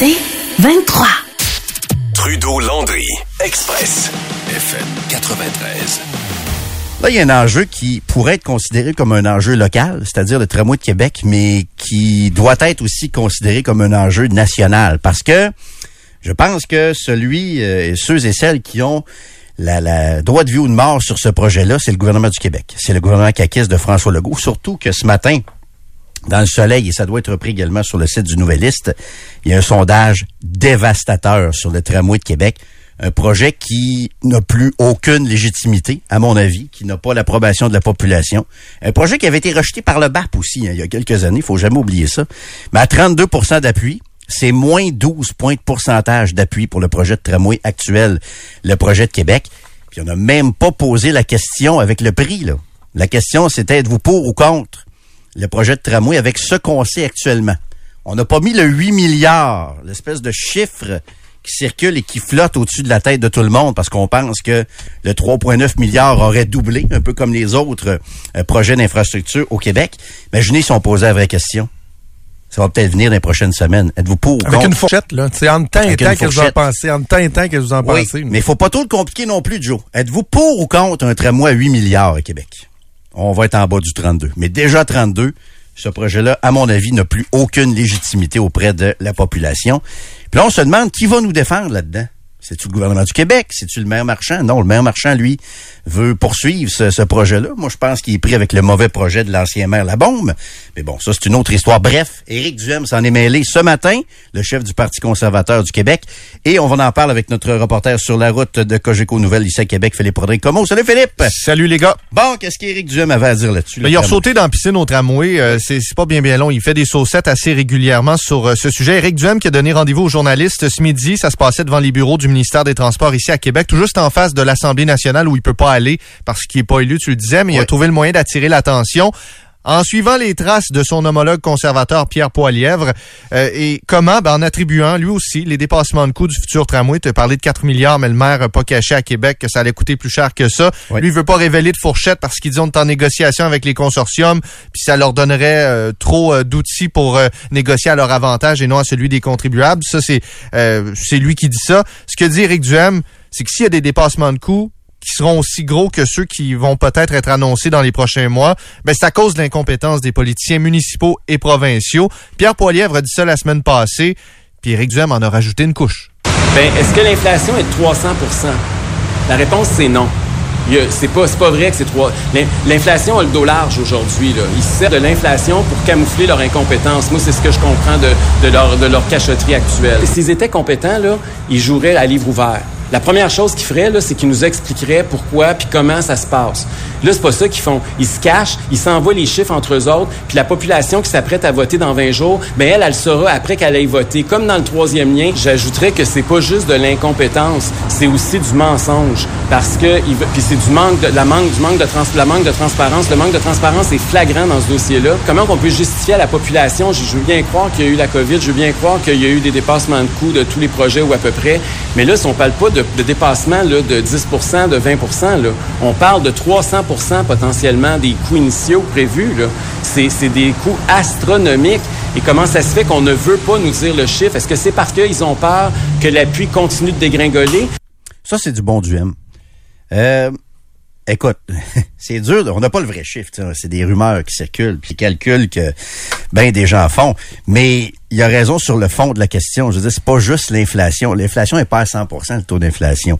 C'est 23. Trudeau-Landry, Express, FM 93. Là, il y a un enjeu qui pourrait être considéré comme un enjeu local, c'est-à-dire le tramway de Québec, mais qui doit être aussi considéré comme un enjeu national. Parce que je pense que celui, euh, ceux et celles qui ont la, la droit de vie ou de mort sur ce projet-là, c'est le gouvernement du Québec. C'est le gouvernement caquiste de François Legault. Surtout que ce matin, dans le soleil, et ça doit être repris également sur le site du Nouvelliste, il y a un sondage dévastateur sur le tramway de Québec. Un projet qui n'a plus aucune légitimité, à mon avis, qui n'a pas l'approbation de la population. Un projet qui avait été rejeté par le BAP aussi, hein, il y a quelques années, il faut jamais oublier ça. Mais à 32% d'appui, c'est moins 12 points de pourcentage d'appui pour le projet de tramway actuel, le projet de Québec. Puis on n'a même pas posé la question avec le prix. Là. La question, c'était êtes-vous pour ou contre? Le projet de tramway avec ce qu'on sait actuellement. On n'a pas mis le 8 milliards, l'espèce de chiffre qui circule et qui flotte au-dessus de la tête de tout le monde parce qu'on pense que le 3,9 milliards aurait doublé, un peu comme les autres euh, projets d'infrastructure au Québec. Imaginez si on posait la vraie question. Ça va peut-être venir dans les prochaines semaines. Êtes-vous pour ou contre? Avec une fourchette, là. C'est en temps et Avec temps une que vous en pensez. En temps et temps que vous en Oui, pensez. mais il faut pas trop le compliquer non plus, Joe. Êtes-vous pour ou contre un tramway à 8 milliards à Québec? On va être en bas du 32. Mais déjà 32, ce projet-là, à mon avis, n'a plus aucune légitimité auprès de la population. Puis là, on se demande qui va nous défendre là-dedans. C'est-tu le gouvernement du Québec? C'est-tu le maire marchand? Non, le maire marchand, lui, veut poursuivre ce, ce projet-là. Moi, je pense qu'il est pris avec le mauvais projet de l'ancien maire La Bombe. Mais bon, ça, c'est une autre histoire. Bref, Éric Duhem s'en est mêlé ce matin, le chef du Parti conservateur du Québec. Et on va en parler avec notre reporter sur la route de Cogeco Nouvelle à Québec, Philippe Rodrigue. Comment? Salut, Philippe! Salut les gars. Bon, qu'est-ce qu'Éric Duhem avait à dire là-dessus? Mais le il a sauté dans la piscine au tramway. euh, c'est c'est pas bien bien long. Il fait des saucettes assez régulièrement sur euh, ce sujet. Éric Duhem qui a donné rendez-vous aux journalistes ce midi. Ça se passait devant les bureaux du ministère des Transports ici à Québec, tout juste en face de l'Assemblée nationale où il peut pas aller parce qu'il est pas élu, tu le disais, mais il a trouvé le moyen d'attirer l'attention. En suivant les traces de son homologue conservateur Pierre Poilièvre, euh, et comment? Ben, en attribuant lui aussi les dépassements de coûts du futur tramway. Tu as parlé de 4 milliards, mais le maire a pas caché à Québec que ça allait coûter plus cher que ça. Ouais. Lui, il veut pas révéler de fourchette parce qu'il dit on est en négociation avec les consortiums, puis ça leur donnerait euh, trop euh, d'outils pour négocier à leur avantage et non à celui des contribuables. Ça, c'est euh, c'est lui qui dit ça. Ce que dit Éric Duhem, c'est que s'il y a des dépassements de coûts qui seront aussi gros que ceux qui vont peut-être être annoncés dans les prochains mois, ben c'est à cause de l'incompétence des politiciens municipaux et provinciaux. Pierre Poilièvre a dit ça la semaine passée, puis Éric Duhem en a rajouté une couche. Ben, est-ce que l'inflation est de 300% La réponse, c'est non. C'est pas, pas vrai que c'est 3. l'in- L'inflation a le dos large aujourd'hui. Ils se servent de l'inflation pour camoufler leur incompétence. Moi, c'est ce que je comprends de, de leur, de leur cachotterie actuelle. S'ils étaient compétents, là, ils joueraient à livre ouvert. La première chose qu'ils feraient, c'est qu'ils nous expliqueraient pourquoi puis comment ça se passe. Là, c'est pas ça qu'ils font. Ils se cachent, ils s'envoient les chiffres entre eux autres, puis la population qui s'apprête à voter dans 20 jours, ben elle, elle le saura après qu'elle ait voté. Comme dans le troisième lien, j'ajouterais que c'est pas juste de l'incompétence, c'est aussi du mensonge, parce que puis c'est du manque de la manque du manque de trans, la manque de transparence. Le manque de transparence est flagrant dans ce dossier-là. Comment qu'on peut justifier à la population? Je veux bien croire qu'il y a eu la COVID, je veux bien croire qu'il y a eu des dépassements de coûts de tous les projets ou à peu près, mais là, si on parle pas de, de dépassement là, de 10% de 20% là, on parle de 300% potentiellement des coûts initiaux prévus. là. C'est des coûts astronomiques. Et comment ça se fait qu'on ne veut pas nous dire le chiffre? Est-ce que c'est parce qu'ils ont peur que l'appui continue de dégringoler? Ça, c'est du bon Duhem. Euh, écoute, c'est dur. On n'a pas le vrai chiffre. C'est des rumeurs qui circulent, puis calculs que ben des gens font. Mais il a raison sur le fond de la question. Je veux dire, c'est pas juste l'inflation. L'inflation n'est pas à 100% le taux d'inflation.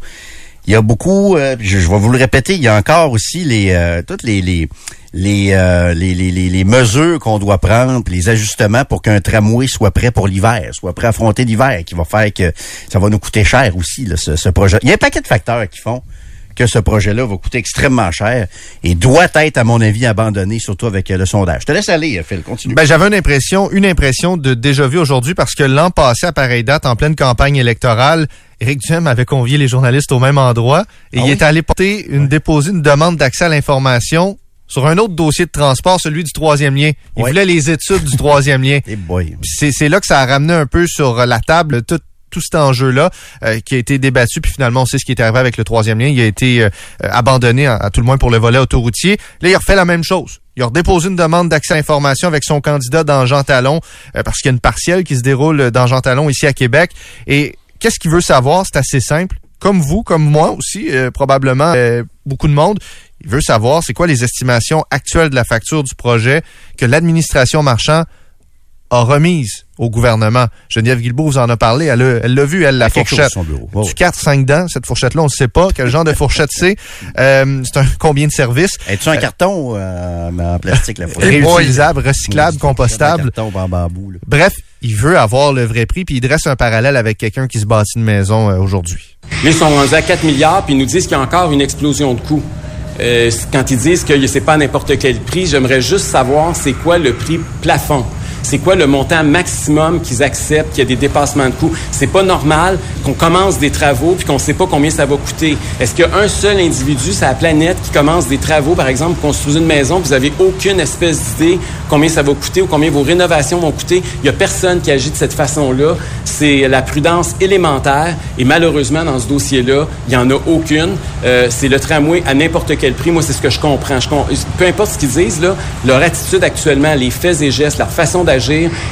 Il y a beaucoup, euh, je, vais vous le répéter, il y a encore aussi les euh, toutes les les les, euh, les, les, les, mesures qu'on doit prendre, les ajustements pour qu'un tramway soit prêt pour l'hiver, soit prêt à affronter l'hiver, qui va faire que ça va nous coûter cher aussi, ce, ce projet. Il y a un paquet de facteurs qui font que ce projet-là va coûter extrêmement cher et doit être, à mon avis, abandonné, surtout avec euh, le sondage. Je te laisse aller, Phil, continue. Ben, j'avais une impression, une impression de déjà vu aujourd'hui parce que l'an passé, à pareille date, en pleine campagne électorale, Éric Duhem avait convié les journalistes au même endroit et Ah il oui? est allé porter une déposer une demande d'accès à l'information sur un autre dossier de transport, celui du troisième lien. Il voulait les études du troisième lien. Eh boy. Puis C'est c'est là que ça a ramené un peu sur la table toute tout cet enjeu-là qui a été débattu, puis finalement, on sait ce qui est arrivé avec le troisième lien. Il a été abandonné, à, tout le moins pour le volet autoroutier. Là, il refait la même chose. Il a redéposé une demande d'accès à l'information avec son candidat dans Jean Talon, parce qu'il y a une partielle qui se déroule dans Jean Talon ici à Québec. Et qu'est-ce qu'il veut savoir? C'est assez simple. Comme vous, comme moi aussi, probablement beaucoup de monde, il veut savoir c'est quoi les estimations actuelles de la facture du projet que l'administration marchand a remise au gouvernement. Geneviève Guilbeault vous en a parlé. Elle l'a vu, elle, la fourchette. Du 4-5 dents, cette fourchette-là, on ne sait pas quel genre de fourchette c'est? Euh, c'est un combien de services? Es-tu un euh, carton euh, en plastique, la fourchette? Réutilisable, recyclable, compostable. Un carton en bambou. Bref, il veut avoir le vrai prix, puis il dresse un parallèle avec quelqu'un qui se bâtit une maison aujourd'hui. Ils sont rendus à 4 milliards, puis ils nous disent qu'il y a encore une explosion de coûts. Euh, quand ils disent que c'est pas n'importe quel prix, j'aimerais juste savoir c'est quoi le prix plafond c'est quoi le montant maximum qu'ils acceptent, qu'il y a des dépassements de coûts? C'est pas normal qu'on commence des travaux puis qu'on sait pas combien ça va coûter. Est-ce qu'il y a un seul individu sur la planète qui commence des travaux, par exemple, pour construire une maison, vous avez aucune espèce d'idée combien ça va coûter ou combien vos rénovations vont coûter? Il y a personne qui agit de cette façon-là. C'est la prudence élémentaire et malheureusement, dans ce dossier-là, il y en a aucune. Euh, c'est le tramway à n'importe quel prix. Moi, c'est ce que je comprends. peu importe ce qu'ils disent, là, leur attitude actuellement, les faits et gestes, leur façon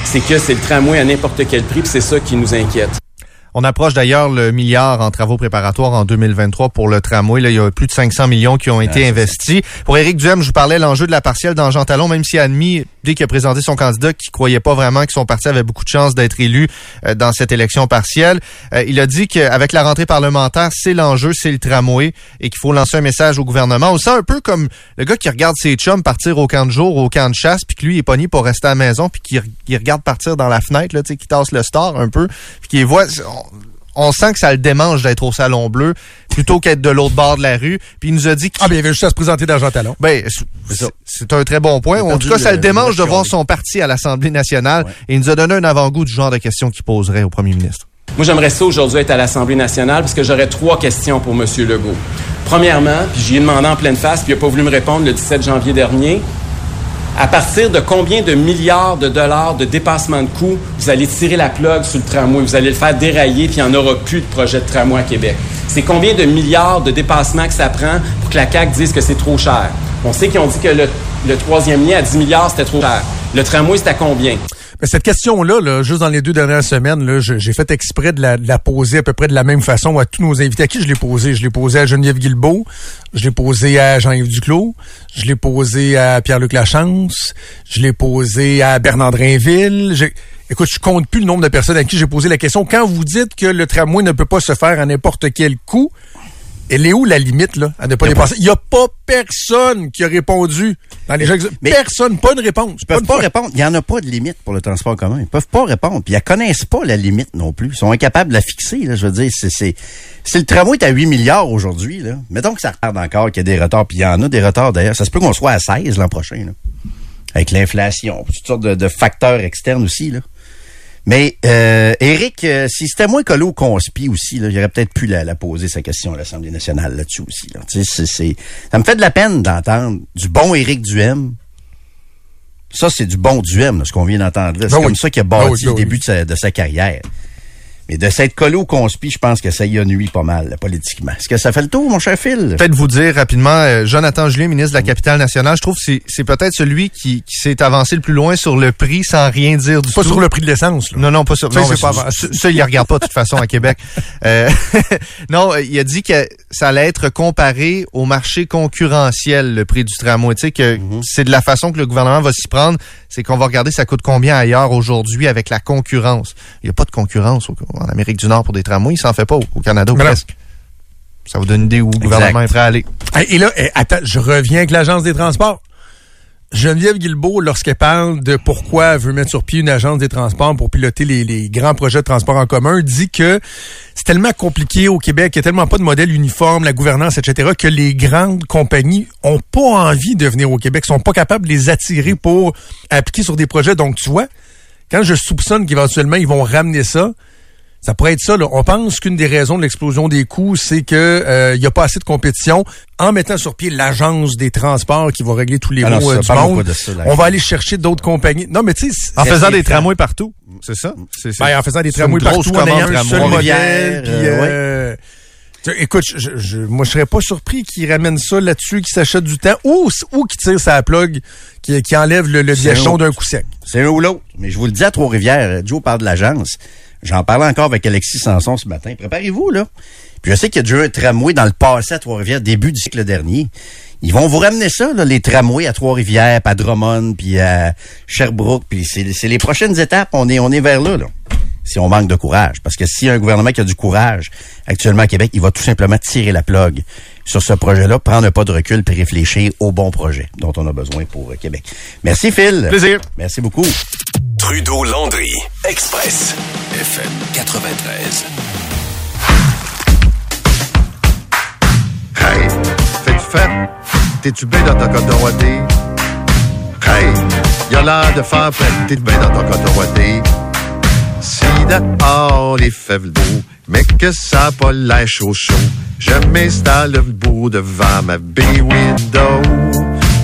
c'est que c'est le tramway à n'importe quel prix, c'est ça qui nous inquiète. On approche d'ailleurs le milliard en travaux préparatoires en 2023 pour le tramway. Là, il y a plus de 500 millions qui ont été investis. Pour Éric Duhem, je vous parlais l'enjeu de la partielle dans Jean Talon, même s'il a admis, dès qu'il a présenté son candidat, qu'il croyait pas vraiment que son parti avait beaucoup de chances d'être élu euh, dans cette élection partielle. Euh, il a dit qu'avec la rentrée parlementaire, c'est l'enjeu, c'est le tramway et qu'il faut lancer un message au gouvernement. On sent un peu comme le gars qui regarde ses chums partir au camp de jour, au camp de chasse, puis que lui il est pogné pour rester à la maison, puis qui regarde partir dans la fenêtre, là, qui tasse le star un peu, puis qui voit on sent que ça le démange d'être au Salon Bleu plutôt qu'être de l'autre bord de la rue. Puis il nous a dit Ah, bien, il avait juste à se présenter dans Jean Talon. Ben, c'est un très bon point. En tout cas, ça le démange de voir son parti à l'Assemblée nationale. Et il nous a donné un avant-goût du genre de questions qu'il poserait au premier ministre. Moi, j'aimerais ça aujourd'hui être à l'Assemblée nationale parce que j'aurais trois questions pour M. Legault. Premièrement, puis j'y ai demandé en pleine face, puis il n'a pas voulu me répondre le 17 janvier dernier à partir de combien de milliards de dollars de dépassement de coûts vous allez tirer la plug sur le tramway, vous allez le faire dérailler, puis il n'y en aura plus de projet de tramway à Québec. C'est combien de milliards de dépassements que ça prend pour que la CAQ dise que c'est trop cher? On sait qu'ils ont dit que le, le troisième lien à 10 milliards, c'était trop cher. Le tramway, c'est à combien? Cette question-là, là, juste dans les deux dernières semaines, j'ai fait exprès de la, poser à peu près de la même façon à tous nos invités. À qui je l'ai posé? Je l'ai posé à Geneviève Guilbeault, je l'ai posé à Jean-Yves Duclos, je l'ai posé à Pierre-Luc Lachance, je l'ai posé à Bernard Drainville. Écoute, je compte plus le nombre de personnes à qui j'ai posé la question. Quand vous dites que le tramway ne peut pas se faire à n'importe quel coût, elle est où la limite, là, à ne pas dépasser? Il n'y a pas personne qui a répondu. Dans les personne, pas une réponse. Ils peuvent pas, répondre. Il n'y en a pas de limite pour le transport commun. Ils peuvent pas répondre. Puis ils connaissent pas la limite non plus. Ils sont incapables de la fixer, là. Je veux dire, c'est, c'est, si le tramway est à 8 milliards aujourd'hui, là, mettons que ça retarde encore, qu'il y a des retards, puis il y en a des retards d'ailleurs. Ça se peut qu'on soit à 16 l'an prochain, là. Avec l'inflation, toutes sortes de, de facteurs externes aussi, là. Mais euh, Eric, euh, si c'était moins colo conspi aussi, là, j'aurais peut-être pu la, poser sa question à l'Assemblée nationale là-dessus aussi. Là. C'est, ça me fait de la peine d'entendre du bon Éric Duhem. Ça, c'est du bon Duhem, ce qu'on vient d'entendre là. C'est ben comme ça qu'il a bâti ben le ben début de sa carrière. Mais de cette collé au conspi, je pense que ça y a nuit pas mal, politiquement. Est-ce que ça fait le tour, mon cher Phil? Peut-être vous dire rapidement, euh, Jonathan Julien, ministre de la Capitale nationale, je trouve que c'est peut-être celui qui, s'est avancé le plus loin sur le prix sans rien dire du tout. Pas sur le prix de l'essence. Non, non, pas sur... Ça, non, pas, ça, il regarde pas de toute façon à Québec. Euh, non, il a dit que ça allait être comparé au marché concurrentiel, le prix du tramway. Tu sais, que mhm. c'est de la façon que le gouvernement va s'y prendre, c'est qu'on va regarder ça coûte combien ailleurs aujourd'hui avec la concurrence. Il n'y a pas de concurrence au, en Amérique du Nord pour des tramways, il s'en fait pas au, Canada ou presque. Ça vous donne une idée où le gouvernement est prêt à aller. Et là, eh, attends, je reviens avec l'Agence des transports. Geneviève Guilbeault, lorsqu'elle parle de pourquoi elle veut mettre sur pied une agence des transports pour piloter les, grands projets de transport en commun, dit que c'est tellement compliqué au Québec, il n'y a tellement pas de modèle uniforme, la gouvernance, etc., que les grandes compagnies ont pas envie de venir au Québec, sont pas capables de les attirer pour appliquer sur des projets. Donc, tu vois, quand je soupçonne qu'éventuellement ils vont ramener ça, Ça pourrait être ça. Là. On pense qu'une des raisons de l'explosion des coûts, c'est que il y a pas assez de compétition. En mettant sur pied l'agence des transports qui va régler tous les Alors, maux ça, euh, du monde, ça, on va aller chercher d'autres compagnies. Non, mais tu sais, En faisant des tramways partout. C'est ça? C'est, Ben, en faisant des tramways partout, en ayant un seul modèle. Puis, euh, euh, écoute, je, je- moi, je serais pas surpris qu'ils ramènent ça là-dessus, qu'ils s'achètent du temps, ou, ou qu'ils tirent sa plug, qui, qui enlève le, le d'un coup sec. C'est un ou l'autre. Mais je vous le dis à Trois-Rivières, Joe parle de l'agence. J'en parlais encore avec Alexis Sanson ce matin. Préparez-vous, là. Puis je sais qu'il y a déjà un tramway dans le passé à Trois-Rivières, début du cycle dernier. Ils vont vous ramener ça, là, les tramways à Trois-Rivières, à Drummond, puis à Sherbrooke. Puis c'est c'est les prochaines étapes. On est, on est vers là, là. Si on manque de courage. Parce que s'il y a un gouvernement qui a du courage actuellement à Québec, il va tout simplement tirer la plug sur ce projet-là, prendre un pas de recul puis réfléchir au bon projet dont on a besoin pour euh, Québec. Merci, Phil. Plaisir. Merci beaucoup. Trudeau-Landry, Express, FM 93. Hey, fais-tu fête? T'es-tu bien dans ton coton ouaté? Hey, y'a l'air de faire fête, t'es bien dans ton coton dehors les fèves beau, mais que ça pas l'air chaud chaud, je m'installe le bout devant ma bay window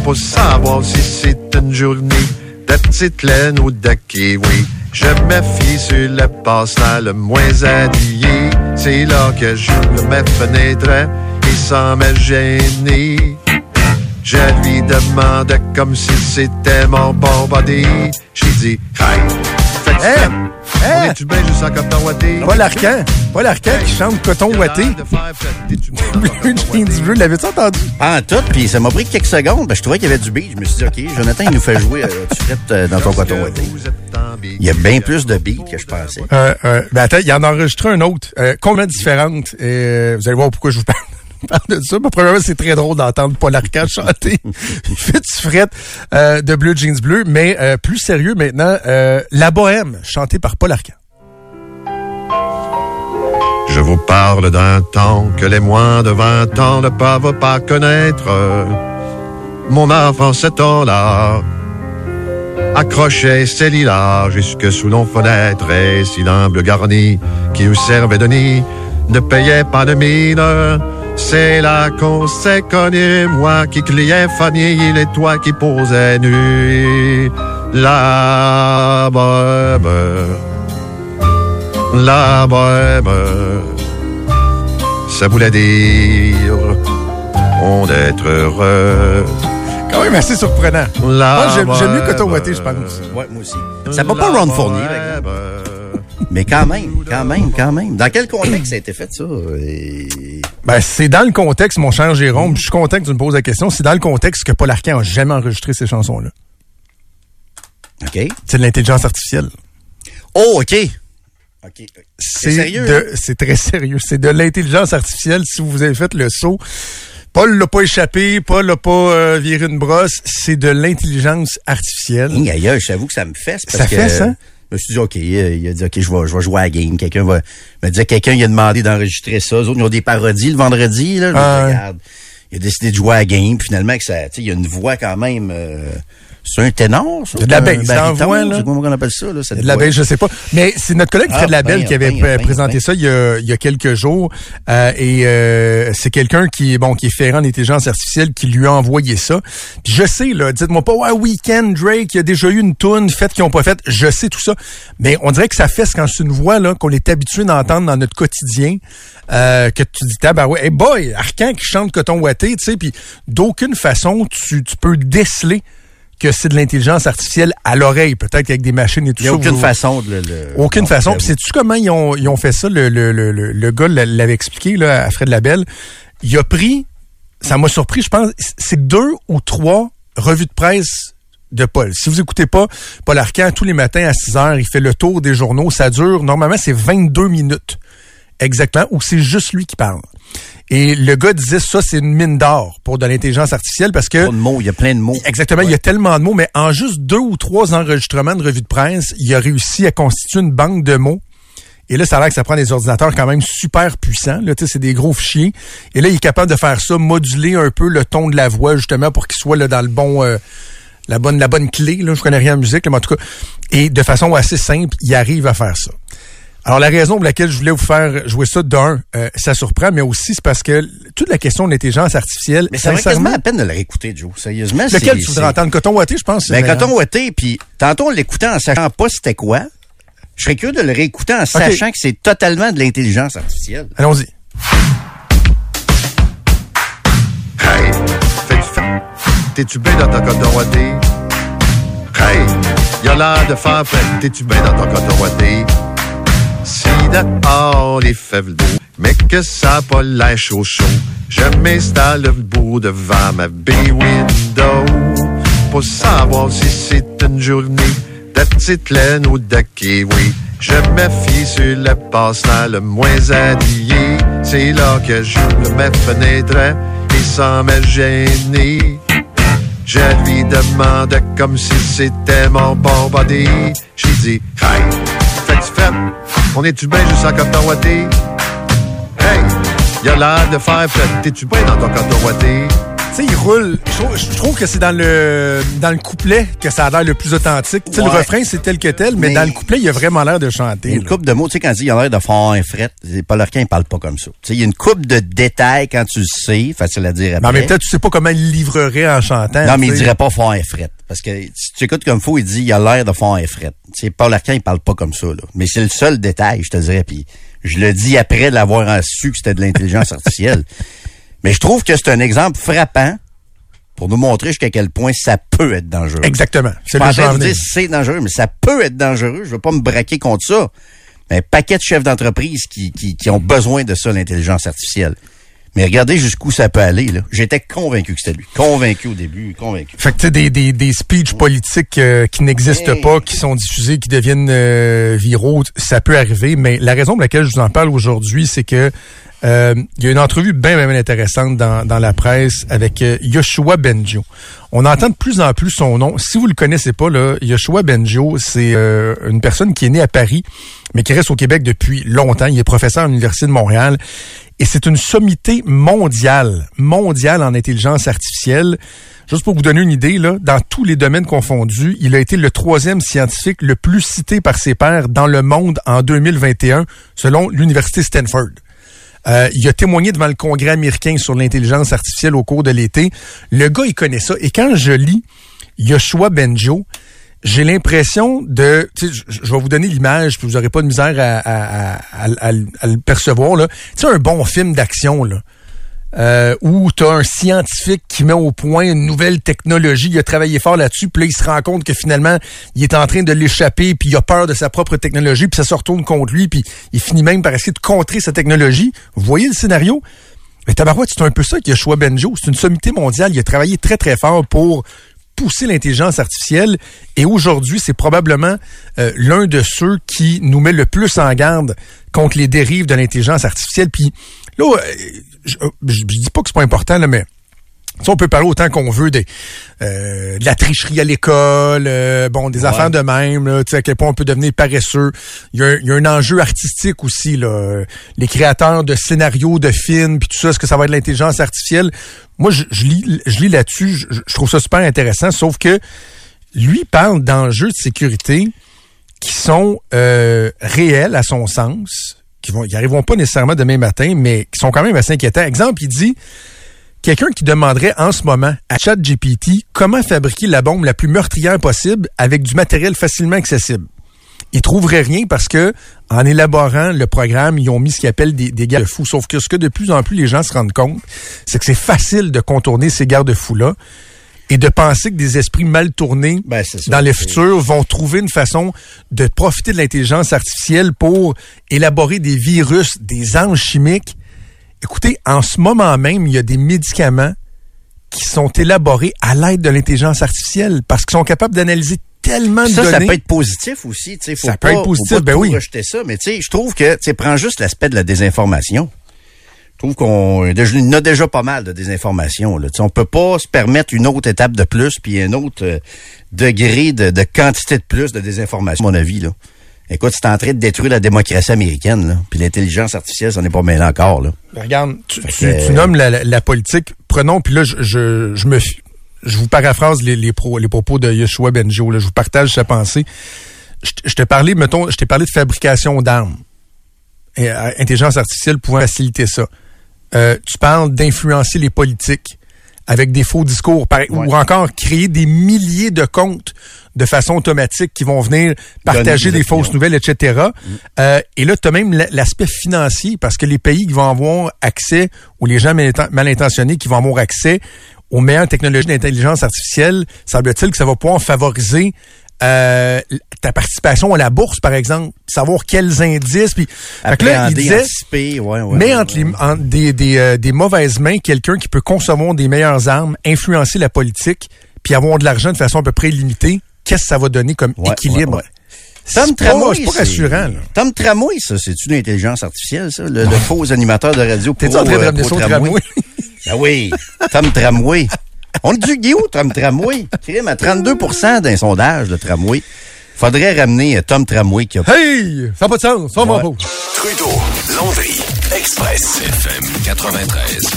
pour savoir si c'est une journée de petite laine ou de kiwi. Je me fie sur le passe-temps le moins habillé. C'est là que j'ouvre mes fenêtres et sans me gêner. Je lui demande comme si c'était mon bon body. J'ai dit, hey? Hein? On est-tu bien juste en coton ouaté? Paul Arcan. Paul Arcan qui chante coton ouaté. Bleu l'avais-tu entendu? Pas en tout, puis ça m'a pris quelques secondes. Ben, je trouvais qu'il y avait du beat. Je me suis dit, OK, Jonathan, il nous fait jouer euh, tu frettes, euh, dans ton coton ouaté. Il y a bien plus de beats que je pensais. Euh, euh, ben attends, il en a enregistré un autre, euh, complètement différente. Et, euh, vous allez voir pourquoi je vous parle, parle de ça. Mais premièrement, c'est très drôle d'entendre Paul Arcand chanter Fais-tu frette euh, de Bleu Jeans Bleu. Mais euh, plus sérieux maintenant, euh, La Bohème, chantée par Paul Arcand. Je vous parle d'un temps que les moins de 20 ans ne peuvent pas connaître. Mon enfant, ce temps-là, accrochait ses lilas jusque sous nos fenêtres et si l'humble garni qui nous servait de nid ne payait pas de mine. C'est là qu'on s'est connu, moi qui criais Fanny, il et toi qui posais nu. La bohème la bohème. Ça voulait dire on d'être heureux. Quand même assez surprenant. La Moi, j'aime mieux. Coton Ouaté, je pense. Ouais, moi aussi. Ça va pas Ron Fournier. Mais quand même, quand même, quand même. Dans quel contexte ça a été fait, ça? Et- Ben, c'est dans le contexte, mon cher Jérôme, je suis content que tu me poses la question, c'est dans le contexte que Paul Arcand a jamais enregistré ces chansons-là. OK. C'est de l'intelligence artificielle. Oh, OK. OK. C'est sérieux, de- C'est très sérieux. C'est de l'intelligence artificielle. Si vous avez fait le saut, Paul l'a pas échappé, Paul l'a pas euh, viré une brosse. C'est de l'intelligence artificielle. Aïe, aïe, j'avoue que ça me fesse. Parce Ça que, fesse, hein? Je me suis dit, OK, il a dit, OK, je vais, je vais jouer à la game. Quelqu'un va, me disait, quelqu'un, il a demandé d'enregistrer ça. Les autres, ils ont des parodies le vendredi, là. Je Ah, regarde. Il a décidé de jouer à la game. Puis finalement, que ça, tu sais, il y a une voix quand même, euh, c'est un ténor, ça? De la baryton, voix, là. C'est comment on appelle ça, là? cette De la baisse, je sais pas. Mais c'est notre collègue Ah, Fred Labelle ben, qui avait ben, ben, présenté ben. ça il y a, il y a quelques jours. Euh, et euh, c'est quelqu'un qui est bon, qui est ferrant d'intelligence artificielle qui lui a envoyé ça. Puis je sais, là, dites-moi pas ouais, Weekend, Drake, il y a déjà eu une toune, faite qu'ils ont pas faite. Je sais tout ça. Mais on dirait que ça fesse quand c'est une voix là qu'on est habitué d'entendre dans notre quotidien. Euh, que tu dis, ah ben ouais, hey boy, Arcan qui chante coton ouaté, tu sais, puis d'aucune façon tu, tu peux déceler que c'est de l'intelligence artificielle à l'oreille, peut-être avec des machines et tout Il n'y a ça. aucune vous- façon de le... le- aucune non, façon. Puis sais-tu comment ils ont, ils ont fait ça? Le, le, le, le, le gars l'a- l'avait expliqué là, à Fred Labelle. Il a pris, ça m'a surpris, je pense, c'est deux ou trois revues de presse de Paul. Si vous écoutez pas Paul Arcand, tous les matins à 6 heures, il fait le tour des journaux. Ça dure, normalement, c'est 22 minutes. Exactement, où c'est juste lui qui parle. Et le gars disait ça, c'est une mine d'or pour de l'intelligence artificielle parce que Trop de mots, il y a plein de mots. Exactement, il y a tellement de mots, mais en juste deux ou trois enregistrements de revues de presse, il a réussi à constituer une banque de mots. Et là, ça a l'air que ça prend des ordinateurs quand même super puissants. Là, tu sais, c'est des gros fichiers. Et là, il est capable de faire ça, moduler un peu le ton de la voix, justement, pour qu'il soit là, dans le bon, euh, la bonne, la bonne clé. Là, je connais rien en musique, là, mais en tout cas, et de façon assez simple, il arrive à faire ça. Alors, la raison pour laquelle je voulais vous faire jouer ça, d'un, euh, ça surprend, mais aussi c'est parce que toute la question de l'intelligence artificielle... Mais ça vaut sincèrement, quasiment la peine de le réécouter, Joe. Sérieusement, c'est... Lequel tu voudrais entendre? Coton Watté, je pense. Ben, coton ouaté, puis tantôt on l'écoutait en sachant pas c'était quoi. Je serais curieux de le réécouter en sachant que c'est totalement de l'intelligence artificielle. Allons-y. Hey, fais-tu fa- T'es-tu bien dans ton coton ouaté? Hey, y a l'air de faire. T'es-tu bien dans ton coton ouaté? Dehors les fèves d'eau, mais que ça pas l'air chaud chaud, je m'installe debout devant ma bay window pour savoir si c'est une journée de petite laine ou de kiwi. Je me fie sur le passe-temps le moins habillé. C'est là que j'ouvre mes fenêtres et sans me gêner. Je lui demande comme si c'était mon bon. J'ai dit, hey, On est-tu bien juste en coton ouaté? Hey, y a l'air de faire fête. T'es-tu bien dans ton coton ouaté? Tu sais, il roule. Je trouve, que c'est dans le dans le couplet que ça a l'air le plus authentique. Le refrain, c'est tel que tel, mais, Mais- dans le couplet, il a vraiment l'air de chanter. Une là. coupe de mots, tu sais, quand il dit il a l'air de fort un fret, Paul Arcand, il parle pas comme ça. Tu sais, il y a une coupe de détails quand tu le sais, facile à dire Mais après. même temps, tu sais pas comment il livrerait en chantant. non, mais il dirait pas fort un fret. Parce que si tu écoutes comme faut, il dit il a l'air de fort un fret. Tu sais, Paul Arcand, il parle pas comme ça, là. Mais c'est le seul détail, je te dirais. Puis je le dis après de l'avoir su que c'était de l'intelligence artificielle. Mais je trouve que c'est un exemple frappant pour nous montrer jusqu'à quel point ça peut être dangereux. Exactement. C'est le genre dire c'est dangereux, mais ça peut être dangereux. Je veux pas me braquer contre ça. Mais un paquet de chefs d'entreprise qui, qui, qui ont besoin de ça, l'intelligence artificielle. Mais regardez jusqu'où ça peut aller. là. J'étais convaincu que c'était lui. Convaincu au début, convaincu. Fait que tu sais, des, des, des speeches politiques euh, qui n'existent Hey. pas, qui sont diffusés, qui deviennent euh, viraux, ça peut arriver. Mais la raison pour laquelle je vous en parle aujourd'hui, c'est que euh, il y a une entrevue bien, bien, intéressante dans, dans la presse avec euh, Yoshua Benjo. On entend de plus en plus son nom. Si vous le connaissez pas, là, Yoshua Benjo, c'est euh, une personne qui est née à Paris, mais qui reste au Québec depuis longtemps. Il est professeur à l'Université de Montréal. Et c'est une sommité mondiale, mondiale en intelligence artificielle. Juste pour vous donner une idée, là, dans tous les domaines confondus, il a été le troisième scientifique le plus cité par ses pairs dans le monde en 2021, selon l'Université Stanford. Euh, il a témoigné devant le Congrès américain sur l'intelligence artificielle au cours de l'été. Le gars, il connaît ça. Et quand je lis Yoshua Benjo, j'ai l'impression de... Je, vais vous donner l'image, puis vous n'aurez pas de misère à, le- percevoir. là. Tu un bon film d'action, là. Euh, où tu as un scientifique qui met au point une nouvelle technologie, il a travaillé fort là-dessus, puis là, il se rend compte que finalement, il est en train de l'échapper, puis il a peur de sa propre technologie, puis ça se retourne contre lui, puis il finit même par essayer de contrer sa technologie. Vous voyez le scénario? Mais tabarouette, c'est un peu ça Yoshua Benjo. C'est une sommité mondiale. Il a travaillé très, très fort pour pousser l'intelligence artificielle. Et aujourd'hui, c'est probablement euh, l'un de ceux qui nous met le plus en garde contre les dérives de l'intelligence artificielle. Puis là, euh, je, je, dis pas que c'est pas important, là, mais on peut parler autant qu'on veut des, euh, de la tricherie à l'école, euh, bon, des affaires de même, là, tu sais, à quel point on peut devenir paresseux. Il y, a, un- il y a un enjeu artistique aussi, là. Les créateurs de scénarios, de films, puis tout ça, est-ce que ça va être de l'intelligence artificielle? Moi, je, je lis, je lis là-dessus, je, je trouve ça super intéressant, sauf que lui parle d'enjeux de sécurité qui sont euh, réels à son sens, qui vont, ils arriveront pas nécessairement demain matin, mais qui sont quand même assez inquiétants. Exemple, il dit quelqu'un qui demanderait en ce moment à ChatGPT comment fabriquer la bombe la plus meurtrière possible avec du matériel facilement accessible. Ils trouveraient rien parce que en élaborant le programme, ils ont mis ce qu'ils appellent des, des garde-fous. Sauf que ce que de plus en plus les gens se rendent compte, c'est que c'est facile de contourner ces garde-fous-là et de penser que des esprits mal tournés Ben, dans le futur vont trouver une façon de profiter de l'intelligence artificielle pour élaborer des virus, des anges chimiques. Écoutez, en ce moment même, il y a des médicaments qui sont élaborés à l'aide de l'intelligence artificielle parce qu'ils sont capables d'analyser tellement de Ça, ça données. peut être positif aussi. Faut Ça peut pas, être positif, faut pas ben oui. rejeter ça, mais tu sais, je trouve que, tu prends juste l'aspect de la désinformation. Je trouve qu'on a déjà pas mal de désinformation. Là. Tu sais, on peut pas se permettre une autre étape de plus, puis un autre euh, degré de, de quantité de plus de désinformation, à mon avis. Là. Écoute, c'est en train de détruire la démocratie américaine, là. puis l'intelligence artificielle, ça n'est pas mêlé encore. Là. Regarde, tu, tu, que- tu nommes la, la- la politique. Prenons, puis là, je, je, je me je vous paraphrase les, les, pro- les propos de Yoshua Benjo. Là, je vous partage sa pensée. Je, te parlais, mettons, je t'ai parlé de fabrication d'armes. euh, intelligence artificielle pouvant faciliter ça. Euh, tu parles d'influencer les politiques avec des faux discours, par- ou encore créer des milliers de comptes de façon automatique qui vont venir partager des des fausses nouvelles, etc. Euh, et là, tu as même l'aspect financier, parce que les pays qui vont avoir accès, ou les gens mal intentionnés qui vont avoir accès aux meilleures technologies d'intelligence artificielle, semble-t-il que ça va pouvoir favoriser euh, ta participation à la bourse, par exemple, savoir quels indices. Puis, là, il disait, anticiper, ouais, ouais, mais entre, ouais. les, entre des, des, euh, des mauvaises mains, quelqu'un qui peut concevoir des meilleures armes, influencer la politique, puis avoir de l'argent de façon à peu près limitée, qu'est-ce que ça va donner comme équilibre? Tom Tramway, c'est pas rassurant. Là. Tom Tramway, ça, c'est une intelligence artificielle, ça? Le, le faux animateur de radio T'es en train de euh, ramener pro ça au tramway? Ah oui, Tom Tramway. On est où, Tom Tramway? Crime à 32 d'un sondage de Tramway. Faudrait ramener euh, Tom Tramway qui a... Hey! Ça n'a pas de sens. Ça va pas. Trudeau, Landry, Express, FM 93.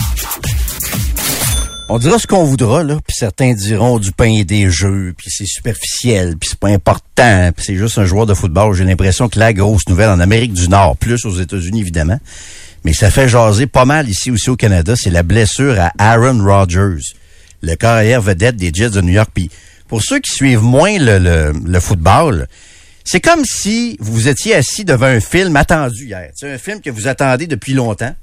On dira ce qu'on voudra, là, puis certains diront du pain et des jeux, puis c'est superficiel, puis c'est pas important, puis c'est juste un joueur de football. J'ai l'impression que la grosse nouvelle en Amérique du Nord, plus aux États-Unis évidemment, mais ça fait jaser pas mal ici aussi au Canada, c'est la blessure à Aaron Rodgers, le carrière vedette des Jets de New York. Puis pour ceux qui suivent moins le, le, le football, c'est comme si vous étiez assis devant un film attendu hier. C'est un film que vous attendez depuis longtemps.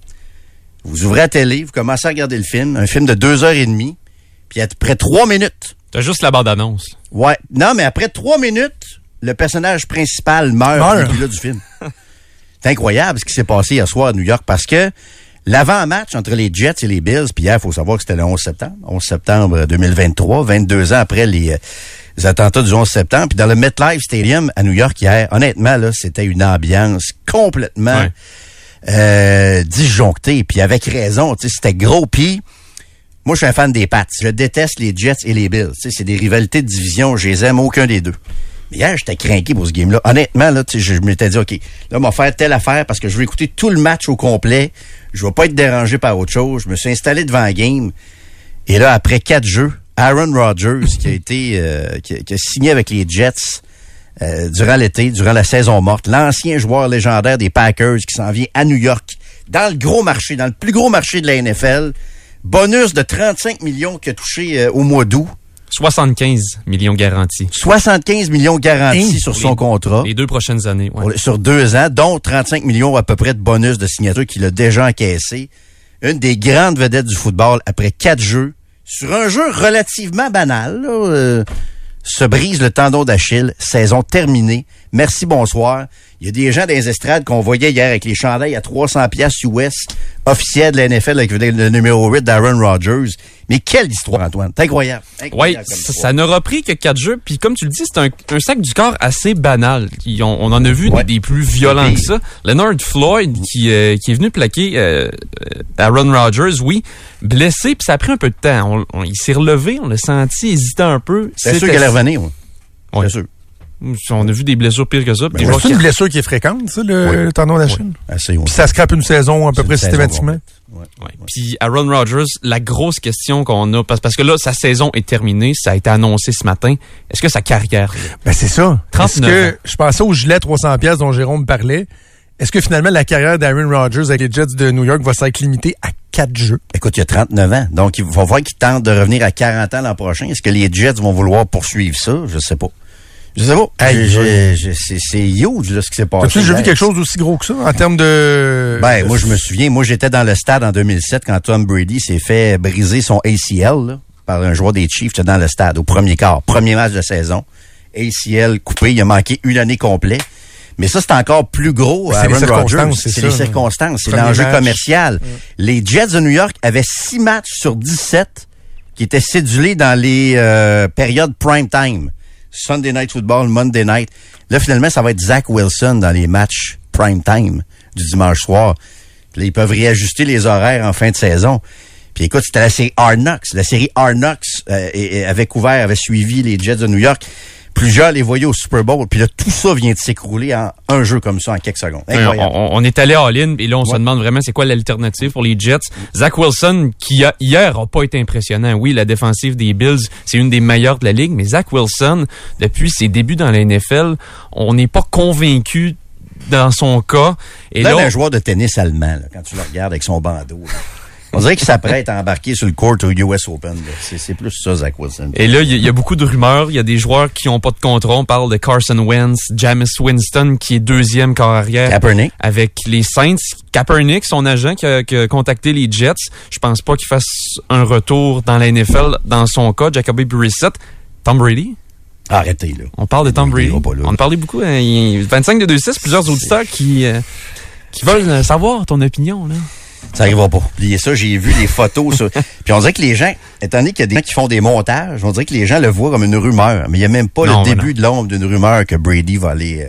Vous ouvrez la télé, vous commencez à regarder le film, un film de deux heures et demie, puis après trois minutes, T'as juste la bande-annonce. ouais, non, mais après trois minutes, le personnage principal meurt, Meurt. au début là du film. C'est incroyable ce qui s'est passé hier soir à New York parce que l'avant-match entre les Jets et les Bills, puis hier, il faut savoir que c'était le 11 septembre, 11 septembre 2023, 22 ans après les, euh, les attentats du 11 septembre, puis dans le MetLife Stadium à New York hier, honnêtement, là, c'était une ambiance complètement Ouais. euh, disjonctée, puis avec raison, tu sais, c'était gros, puis moi, je suis un fan des Pats. Je déteste les Jets et les Bills. C'est des rivalités de division. Je les aime aucun des deux. Hier, j'étais craqué pour ce game-là. Honnêtement, là, je, je m'étais dit, OK, là, on va faire telle affaire parce que je vais écouter tout le match au complet. Je vais pas être dérangé par autre chose. Je me suis installé devant la game. Et là, après quatre jeux, Aaron Rodgers, qui a été, euh, qui, a, qui a signé avec les Jets euh, durant l'été, durant la saison morte, l'ancien joueur légendaire des Packers qui s'en vient à New York, dans le gros marché, dans le plus gros marché de la NFL, bonus de 35 millions qu'il a touché euh, au mois d'août, 75 millions garantis. 75 millions garantis Hein? sur son les- contrat. Les deux prochaines années. ouais. Le- sur deux ans, dont 35 millions à peu près de bonus de signature qu'il a déjà encaissé. Une des grandes vedettes du football après quatre jeux. Sur un jeu relativement banal, là, euh, se brise le tendon d'Achille. Saison terminée. Merci, bonsoir. Il y a des gens dans les estrades qu'on voyait hier avec les chandails à 300 pièces US, officiels de la NFL avec le numéro 8 d'Aaron Rodgers. Mais quelle histoire, Antoine. C'est incroyable. Oui, Incroyable ça, ça n'aura pris que quatre jeux. Puis comme tu le dis, c'est un, un sac du corps assez banal. Ils on en a vu Ouais. des, des plus violents que ça. Leonard Floyd qui, euh, qui est venu plaquer euh, euh, Aaron Rodgers, oui, blessé. Puis ça a pris un peu de temps. On- on- il s'est relevé, on l'a senti hésitant un peu. C'est sûr qu'elle allait revenir, ouais. Ouais. C'est sûr. On a vu des blessures pires que ça. Ouais, joueurs C'est une blessure qui est fréquente, ça, le, Oui. le tendon d'Achille? Assez, ouais. Puis ça scrape une saison à peu près systématiquement. Ouais. Ouais. Puis Aaron Rodgers, la grosse question qu'on a, parce, parce que là, sa saison est terminée, ça a été annoncé ce matin. Est-ce que sa carrière... Ben c'est ça. Est-ce 39 que je pensais au gilet 300 pièces dont Jérôme parlait. Est-ce que finalement la carrière d'Aaron Rodgers avec les Jets de New York va s'être limitée à quatre jeux? Écoute, il y a 39 ans. Donc, il va falloir qu'il tente de revenir à 40 ans l'an prochain. Est-ce que les Jets vont vouloir poursuivre ça? Je sais pas. Je sais pas. Je- c'est huge, là, ce qui s'est passé. As-tu déjà vu quelque chose d'aussi gros que ça en termes de... Ben, moi, je me souviens, moi, j'étais dans le stade en 2007 quand Tom Brady s'est fait briser son ACL, là, par un joueur des Chiefs. J'étais dans le stade au premier quart, premier match de saison. ACL coupé, il a manqué une année complète. Mais ça, c'est encore plus gros, C'est les circonstances, c'est les circonstances, c'est l'enjeu commercial. Les Jets de New York avaient six matchs sur 17 qui étaient cédulés dans les euh, périodes prime time. Sunday Night Football, Monday Night. Là, finalement, ça va être Zach Wilson dans les matchs prime time du dimanche soir. Là, ils peuvent réajuster les horaires en fin de saison. Puis écoute, c'était la série Knocks. La série Knocks euh, avait couvert, avait suivi les Jets de New York. Plusieurs les voyaient au Super Bowl. Puis là, tout ça vient de s'écrouler en un jeu comme ça en quelques secondes. On, Incroyable. on- on est allé all-in et là, on se demande vraiment c'est quoi l'alternative pour les Jets. Zach Wilson, qui a, hier a pas été impressionnant. Oui, la défensive des Bills, c'est une des meilleures de la ligue, mais Zach Wilson, depuis ses débuts dans la NFL, on n'est pas convaincu dans son cas. Et Là, là, un joueur de tennis allemand, là, quand tu le regardes avec son bandeau. là. On dirait qu'il s'apprête à embarquer sur le court au US Open. C'est plus ça, Zach Wilson. Et là, il y, a- il y a beaucoup de rumeurs. Il y a des joueurs qui ont pas de contrat. On parle de Carson Wentz, Jameis Winston, qui est deuxième corps arrière Kaepernick. avec les Saints. Kaepernick, son agent, qui a, qui a contacté les Jets. Je pense pas qu'il fasse un retour dans la NFL dans son cas. Jacoby Brissett. Tom Brady? Arrêtez, là. On parle de Tom Brady. On en parlait beaucoup. hein. Il y a 25 de 2-6, plusieurs auditeurs qui, euh, qui veulent savoir ton opinion. Là. Ça arrivera pas. Oubliez ça, j'ai vu les photos. sur- Puis on dirait que les gens, étant donné qu'il y a des gens qui font des montages, on dirait que les gens le voient comme une rumeur. Mais il n'y a même pas Non, le début de l'ombre d'une rumeur que Brady va aller euh,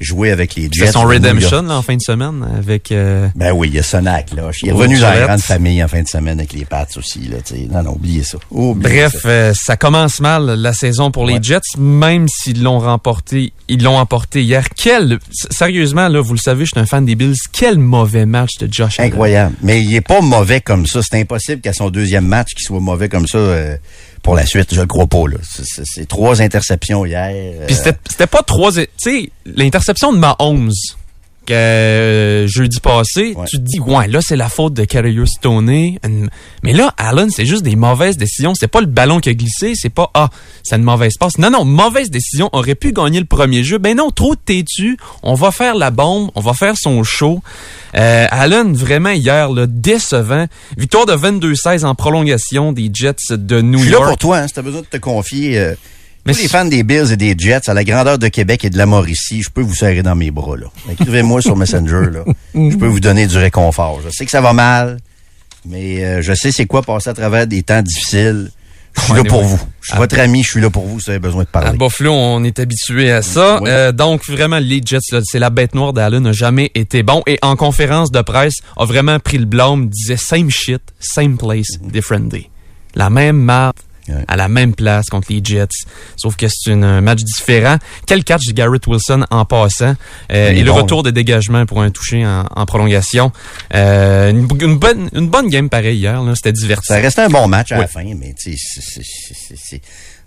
jouer avec les Il Jets. fait son redemption là, en fin de semaine avec... euh, Ben oui, il y a Sonac, là. Il est revenu dans la grande famille en fin de semaine avec les Pats aussi, là. tu sais. Non, non, oubliez ça. Oubliez Bref, ça. euh, ça commence mal la saison pour les Ouais. Jets, même s'ils l'ont remporté, ils l'ont emporté hier. Quel, sérieusement là, vous le savez, je suis un fan des Bills. Quel mauvais match de Josh Allen. Incroyable. Mais il est pas mauvais comme ça. C'est impossible qu'à son deuxième match, qu'il soit mauvais comme ça euh, pour la suite. Je le crois pas, là. C'est- trois interceptions hier. euh, Puis c'était c'était pas trois, tu sais, l'interception de Mahomes euh, jeudi passé, Ouais. tu te dis ouais là c'est la faute de Carrier Stoney, mais là Allen c'est juste des mauvaises décisions. C'est pas le ballon qui a glissé, c'est pas ah c'est une mauvaise passe. Non non mauvaise décision, aurait pu gagner le premier jeu. Ben non trop têtu. On va faire la bombe, on va faire son show. Euh, Allen vraiment hier là, décevant. Victoire de 22-16 en prolongation des Jets de New Je suis là York. pour toi, hein, si t'as besoin de te confier. euh, Mais tous les fans des Bills et des Jets, à la grandeur de Québec et de la Mauricie, je peux vous serrer dans mes bras, là. Écrivez-moi sur Messenger, là. Je peux vous donner du réconfort. Je sais que ça va mal, mais euh, je sais c'est quoi passer à travers des temps difficiles. Je suis là pour vous. Je suis votre ami, je suis là pour vous si vous avez besoin de À parler. Buffalo, on est habitué à ça. Oui. Euh, donc, vraiment, les Jets, c'est la bête noire d'Allen, n'a jamais été bon. Et en conférence de presse, a vraiment pris le blâme, disait same shit, same place, different day. La même map Ouais. à la même place contre les Jets. Sauf que c'est un match différent. Quel catch de Garrett Wilson en passant? Euh, et le bon, retour de dégagement pour un toucher en, en prolongation. Euh, une, une bonne, une bonne game pareil hier. C'était divertissant. Ça restait un bon match à la fin, mais c'est-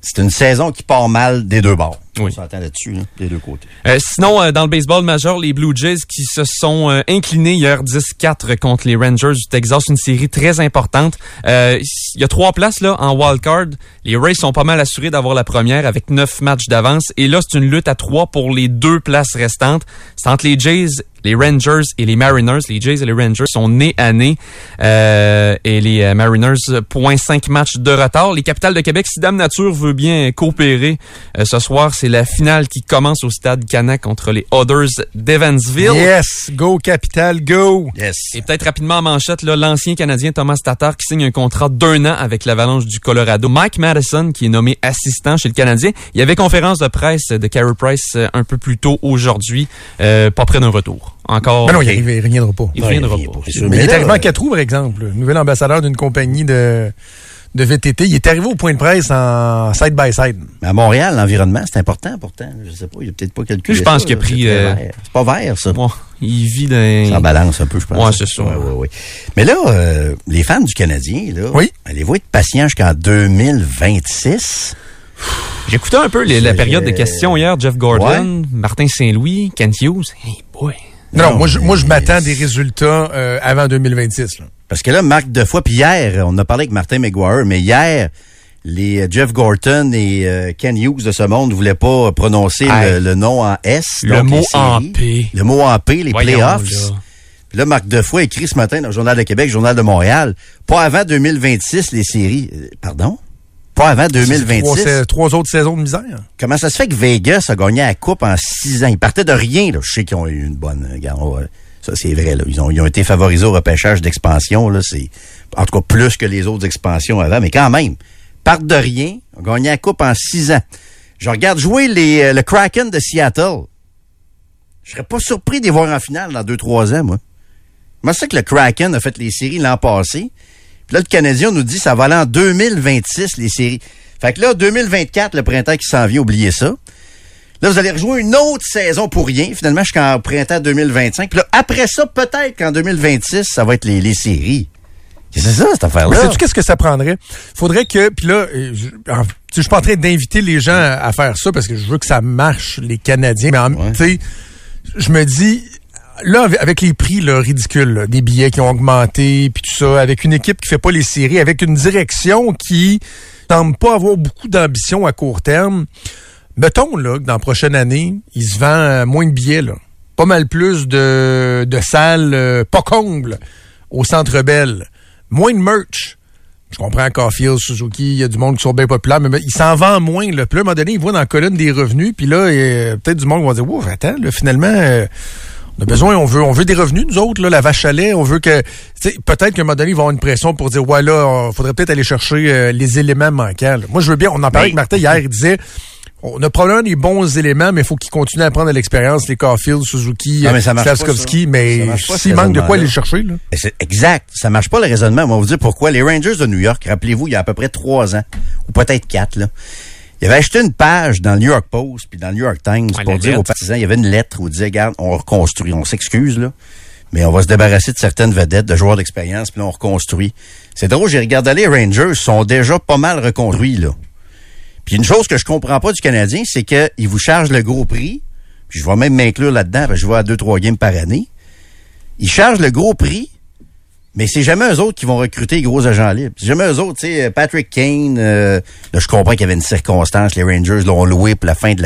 c'est- une saison qui part mal des deux bords. Oui. On s'entend là-dessus, là, des deux côtés. Euh, sinon, euh, dans le baseball majeur, les Blue Jays qui se sont euh, inclinés hier 10-4 contre les Rangers du Texas, une série très importante. Euh, Il y a trois places là en wild card. Les Rays sont pas mal assurés d'avoir la première avec neuf matchs d'avance. Et là, c'est une lutte à trois pour les deux places restantes. C'est entre les Jays, les Rangers et les Mariners. Les Jays et les Rangers sont nés à nez. Euh, et les euh, Mariners, point cinq matchs de retard. Les Capitales de Québec, si Dame Nature veut bien coopérer, euh, ce soir, c'est la finale qui commence au stade Canac contre les Others d'Evansville. Yes, go Capital, go! Yes. Et peut-être rapidement en manchette, là, l'ancien Canadien Thomas Tatar qui signe un contrat d'un an avec l'Avalanche du Colorado. Mike Madison qui est nommé assistant chez le Canadien. Il y avait conférence de presse de Carey Price un peu plus tôt aujourd'hui, euh, pas près d'un retour. Encore. Mais non, il il reviendra pas. Il Non, reviendra pas. Mais il est arrivé en euh, quatre roues, par exemple. Nouvel ambassadeur d'une compagnie de, de VTT. Il est arrivé au point de presse en side-by-side. Mais à Montréal, l'environnement, c'est important pourtant. Je sais pas, il a peut-être pas calculé. Je pense ça, qu'il a pris, euh, vert. C'est pas vert, ça. Bon, il vit dans... Ça balance un peu, je pense. Ouais, c'est ça. Ouais, ouais, ouais. Mais là, euh, les fans du Canadien, là, Oui. allez-vous être patients jusqu'en 2026? J'écoutais un peu les- la période de questions hier. Jeff Gordon, Martin Saint-Louis, Kent Hughes. Hey boy. Non, non, moi, je, moi, je m'attends des résultats euh, avant 2026. là. Parce que là, Marc Defoy, puis hier, on a parlé avec Martin McGuire, mais hier, les euh, Jeff Gorton et euh, Ken Hughes de ce monde ne voulaient pas prononcer le, le nom en S. Le donc mot en P. Le mot en P, les Voyons, playoffs. là. Puis là, Marc Defoy écrit ce matin dans le Journal de Québec, Journal de Montréal, pas avant 2026, les séries. Euh, Pardon? Pas avant Trois, 2026. sa- trois autres saisons de misère. Comment ça se fait que Vegas a gagné la Coupe en six ans? Ils partaient de rien. Là. Je sais qu'ils ont eu une bonne... euh, ça, c'est vrai. Là. Ils, ont, ils ont été favorisés au repêchage d'expansion. Là. C'est, en tout cas, plus que les autres expansions avant. Mais quand même, partent de rien, ont gagné la Coupe en six ans. Je regarde jouer les, euh, le Kraken de Seattle. Je serais pas surpris de les voir en finale dans deux, trois ans, moi. Moi, c'est que le Kraken a fait les séries l'an passé? Là, le Canadien nous dit ça va aller en 2026, les séries. Fait que là, 2024, le printemps qui s'en vient, oubliez ça. Là, vous allez rejouer une autre saison pour rien, finalement, jusqu'en printemps 2025. Puis là, après ça, peut-être qu'en 2026, ça va être les, les séries. Que c'est ça, cette Mais affaire-là? sais-tu qu'est-ce que ça prendrait? Faudrait que, puis là, euh, je, je suis pas en train d'inviter les gens à, à faire ça parce que je veux que ça marche, les Canadiens. Mais en- Ouais. tu sais, je me dis, là, avec- les prix là, ridicules, là, des billets qui ont augmenté, puis tout ça, avec une équipe qui fait pas les séries, avec une direction qui semble pas avoir beaucoup d'ambition à court terme, mettons là, que dans la prochaine année, il se vend euh, moins de billets, là. pas mal plus de, de salles euh, pas combles au Centre Bell, moins de merch. Je comprends Caulfield, Suzuki, il y a du monde qui sont bien populaires, mais il s'en vend moins. Là. Puis là, à un moment donné, il voit dans la colonne des revenus, puis là, peut-être du monde qui va dire, wow, attends, là, finalement, euh, on a besoin, on veut, on veut des revenus, nous autres, là, la vache à lait, on veut que, peut-être qu'à un moment donné, ils vont avoir une pression pour dire, ouais, là, il faudrait peut-être aller chercher euh, les éléments manquants. là. Moi, je veux bien, on en parlait avec Martin hier, il disait, on a probablement des bons éléments, mais il faut qu'ils continuent à prendre de l'expérience, les Caulfield, Suzuki, Ah, Slavskovski, mais s'il manque de quoi aller raisonnement-là. chercher, là. Exact. Ça marche pas le raisonnement. On va vous dire pourquoi. Les Rangers de New York, rappelez-vous, il y a à peu près trois ans, ou peut-être quatre, là. Ils avaient acheté une page dans le New York Post puis dans le New York Times Ouais, pour dire lettre. aux partisans, il y avait une lettre où ils disaient, regarde, on reconstruit, on s'excuse, là. Mais on va se débarrasser de certaines vedettes, de joueurs d'expérience, puis là, on reconstruit. C'est drôle, j'ai regardé les Rangers, ils sont déjà pas mal reconstruits, là. Puis une chose que je comprends pas du Canadien, c'est qu'ils vous chargent le gros prix. Puis je vais même m'inclure là-dedans, parce que je vais à deux, trois games par année. Ils chargent le gros prix, mais c'est jamais eux autres qui vont recruter les gros agents libres. C'est jamais eux autres, tu sais, Patrick Kane, euh, je comprends qu'il y avait une circonstance, les Rangers l'ont loué pour la fin de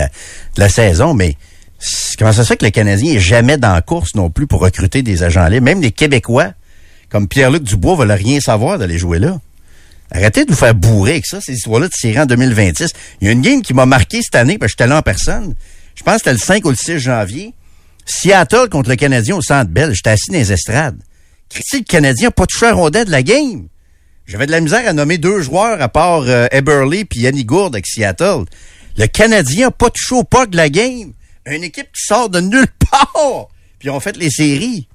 la, saison, mais comment ça se fait que le Canadien est jamais dans la course non plus pour recruter des agents libres? Même les Québécois, comme Pierre-Luc Dubois, veulent rien savoir d'aller jouer là. Arrêtez de vous faire bourrer avec ça, ces histoires-là de série en 2026. Il y a une game qui m'a marqué cette année, parce que j'étais là en personne. Je pense que c'était le 5 ou le 6 janvier. Seattle contre le Canadien au Centre Bell. J'étais assis dans les estrades. Le Canadien n'a pas touché à rondelle de la game. J'avais de la misère à nommer deux joueurs à part euh, Eberle puis Yanni Gourde avec Seattle. Le Canadien n'a pas touché au puck de la game. Une équipe qui sort de nulle part. Puis on fait les séries.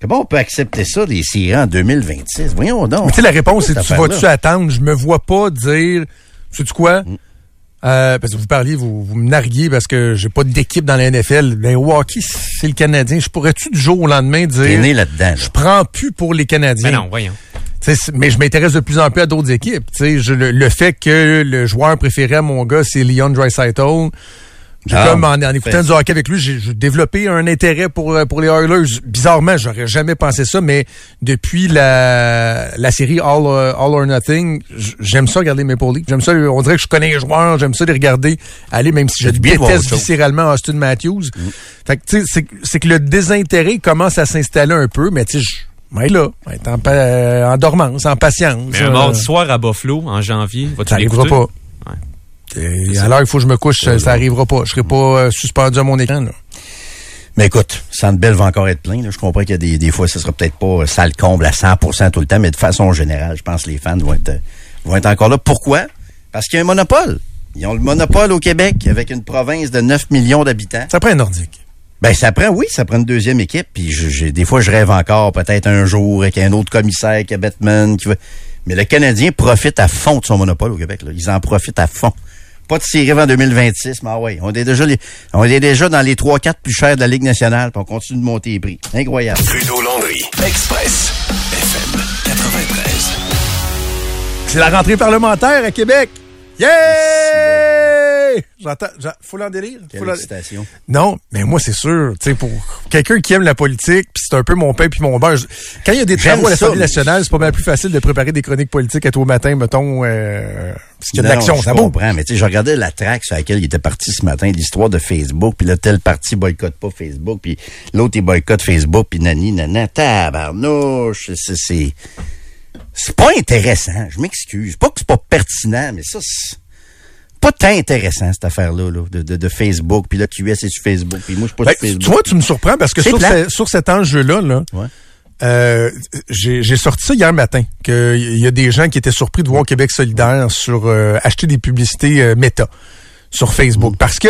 Comment on peut accepter ça, les séries en 2026? Voyons donc. Mais tu sais, la réponse, c'est tu vas-tu attendre? Je me vois pas dire, sais-tu quoi? Mm. Euh, parce que vous parliez, vous, vous me narguiez parce que j'ai pas d'équipe dans la NFL. Ben, hockey, c'est le Canadien. Je pourrais-tu du jour au lendemain T'es dire, né là-dedans. là. je prends plus pour les Canadiens? Mais non, voyons. C'est- mais je m'intéresse de plus en plus à d'autres équipes. Tu sais, je- le, le fait que le joueur préféré à mon gars, c'est Leon Draisaitl. J'ai Ah, comme en, en écoutant du hockey avec lui, j'ai développé un intérêt pour euh, pour les Oilers. Bizarrement, j'aurais jamais pensé ça, mais depuis la la série All euh, All or Nothing, j'aime ça regarder Maple Leafs. J'aime ça, on dirait que je connais les joueurs, j'aime ça les regarder aller, même si je déteste viscéralement Austin Matthews. Mm. Fait que tu sais, c'est c'est que le désintérêt commence à s'installer un peu, mais tu sais, être là, en, euh, en dormance, en patience. Mais un Euh, mardi soir à Buffalo, en janvier, vas-tu l'écouter? pas. Et à l'heure, il faut que je me couche, ça, ça arrivera pas. Je serai pas euh, suspendu à mon écran. Là. Mais écoute, Centre Bell va encore être plein. là. Je comprends qu'il y a des, des fois, ce sera peut-être pas euh, salle comble à 100% tout le temps, mais de façon générale, je pense que les fans vont être, euh, vont être encore là. Pourquoi? Parce qu'il y a un monopole. Ils ont le monopole au Québec avec une province de 9 millions d'habitants. Ça prend un nordique. Ben, ça prend, oui, ça prend une deuxième équipe. Puis je- des fois, je rêve encore peut-être un jour avec un autre commissaire qui a Batman. Qui va... Mais le Canadien profite à fond de son monopole au Québec. Là. Ils en profitent à fond. Pas de série en 2026, mais ah ouais, on est déjà les, on est déjà dans les 3-4 plus chers de la Ligue nationale, puis on continue de monter les prix. Incroyable. Trudeau Landry. Express. FM 93. C'est la rentrée parlementaire à Québec. Yeah! J'entends, j'en- faut l'en délire. Non, mais moi, c'est sûr, tu sais, pour quelqu'un qui aime la politique, puis c'est un peu mon pain puis mon beurre. je- Quand il y a des travaux à l'Assemblée nationale, c'est pas mal plus facile de préparer des chroniques politiques à tous matin, mettons, euh, parce qu'il y a de l'action, ça comprends, mais tu sais, je regardais la traque sur laquelle il était parti ce matin, l'histoire de Facebook, puis là, tel parti boycotte pas Facebook, puis l'autre, il boycotte Facebook, puis nani, nana, tabarnouche, c'est... c'est- pas intéressant, je m'excuse. Pas que c'est pas pertinent, mais ça, c'est pas tant intéressant, cette affaire-là, là, de, de, de Facebook, puis là, QS est sur Facebook, puis moi, je suis pas Ben, sur Facebook. tu vois, tu me surprends parce que sur, plat. ce- sur cet enjeu-là, là, Ouais. euh, j'ai j'ai sorti ça hier matin, qu'il y a des gens qui étaient surpris de voir Québec solidaire sur euh, acheter des publicités euh, méta sur Facebook. Parce que,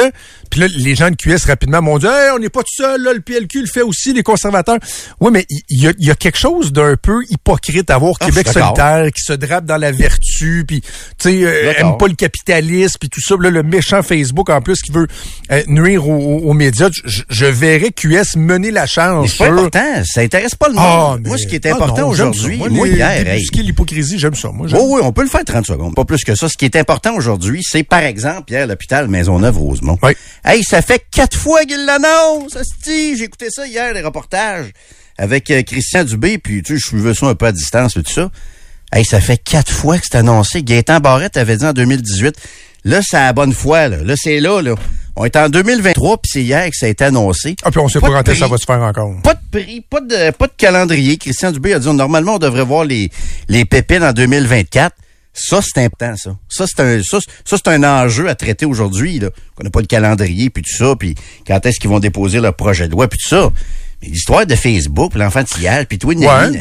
puis là, les gens de QS rapidement m'ont dit hey, on n'est pas tout seul, là, le PLQ le fait aussi, les conservateurs. Oui, mais il y, y a quelque chose d'un peu hypocrite à voir Ah, Québec solidaire qui se drape dans la vertu, puis tu sais, euh, aime pas le capitalisme, puis tout ça. Là, le méchant Facebook en plus qui veut euh, nuire aux, aux- aux médias. Je, je verrais QS mener la charge c'est pas important, ça intéresse pas le monde. Ah, mais- moi, ce qui est important aujourd'hui, moi, les- hier, hey, débusquer l'hypocrisie, j'aime ça. Moi, j'aime. Oui, oui, on peut le faire 30 secondes. Pas plus que ça. Ce qui est important aujourd'hui, c'est, par exemple, Pierre, l'hôpital Maisonneuve-Rosemont. Oui. Hey, ça fait quatre fois qu'il l'annonce. asti. J'ai écouté ça hier, les reportages, avec euh, Christian Dubé, puis tu sais, je suivais ça un peu à distance et tout ça. Hey, ça fait quatre fois que c'est annoncé. Gaétan Barrette avait dit en 2018. Là, c'est à la bonne foi, là. Là, c'est là, là. On est en 2023, puis c'est hier que ça a été annoncé. Ah, puis on sait Pas quand est-ce que ça va se faire encore. Pas de prix, pas de, pas de calendrier. Christian Dubé a dit, normalement, on devrait voir les, les pépines en 2024. Ça, c'est important, ça. Ça, c'est un, ça, c'est- ça, c'est un enjeu à traiter aujourd'hui, là. Qu'on n'a pas le calendrier, puis tout ça, puis quand est-ce qu'ils vont déposer leur projet de loi, puis tout ça. L'histoire de Facebook, puis l'enfantillage, puis tout, Ouais.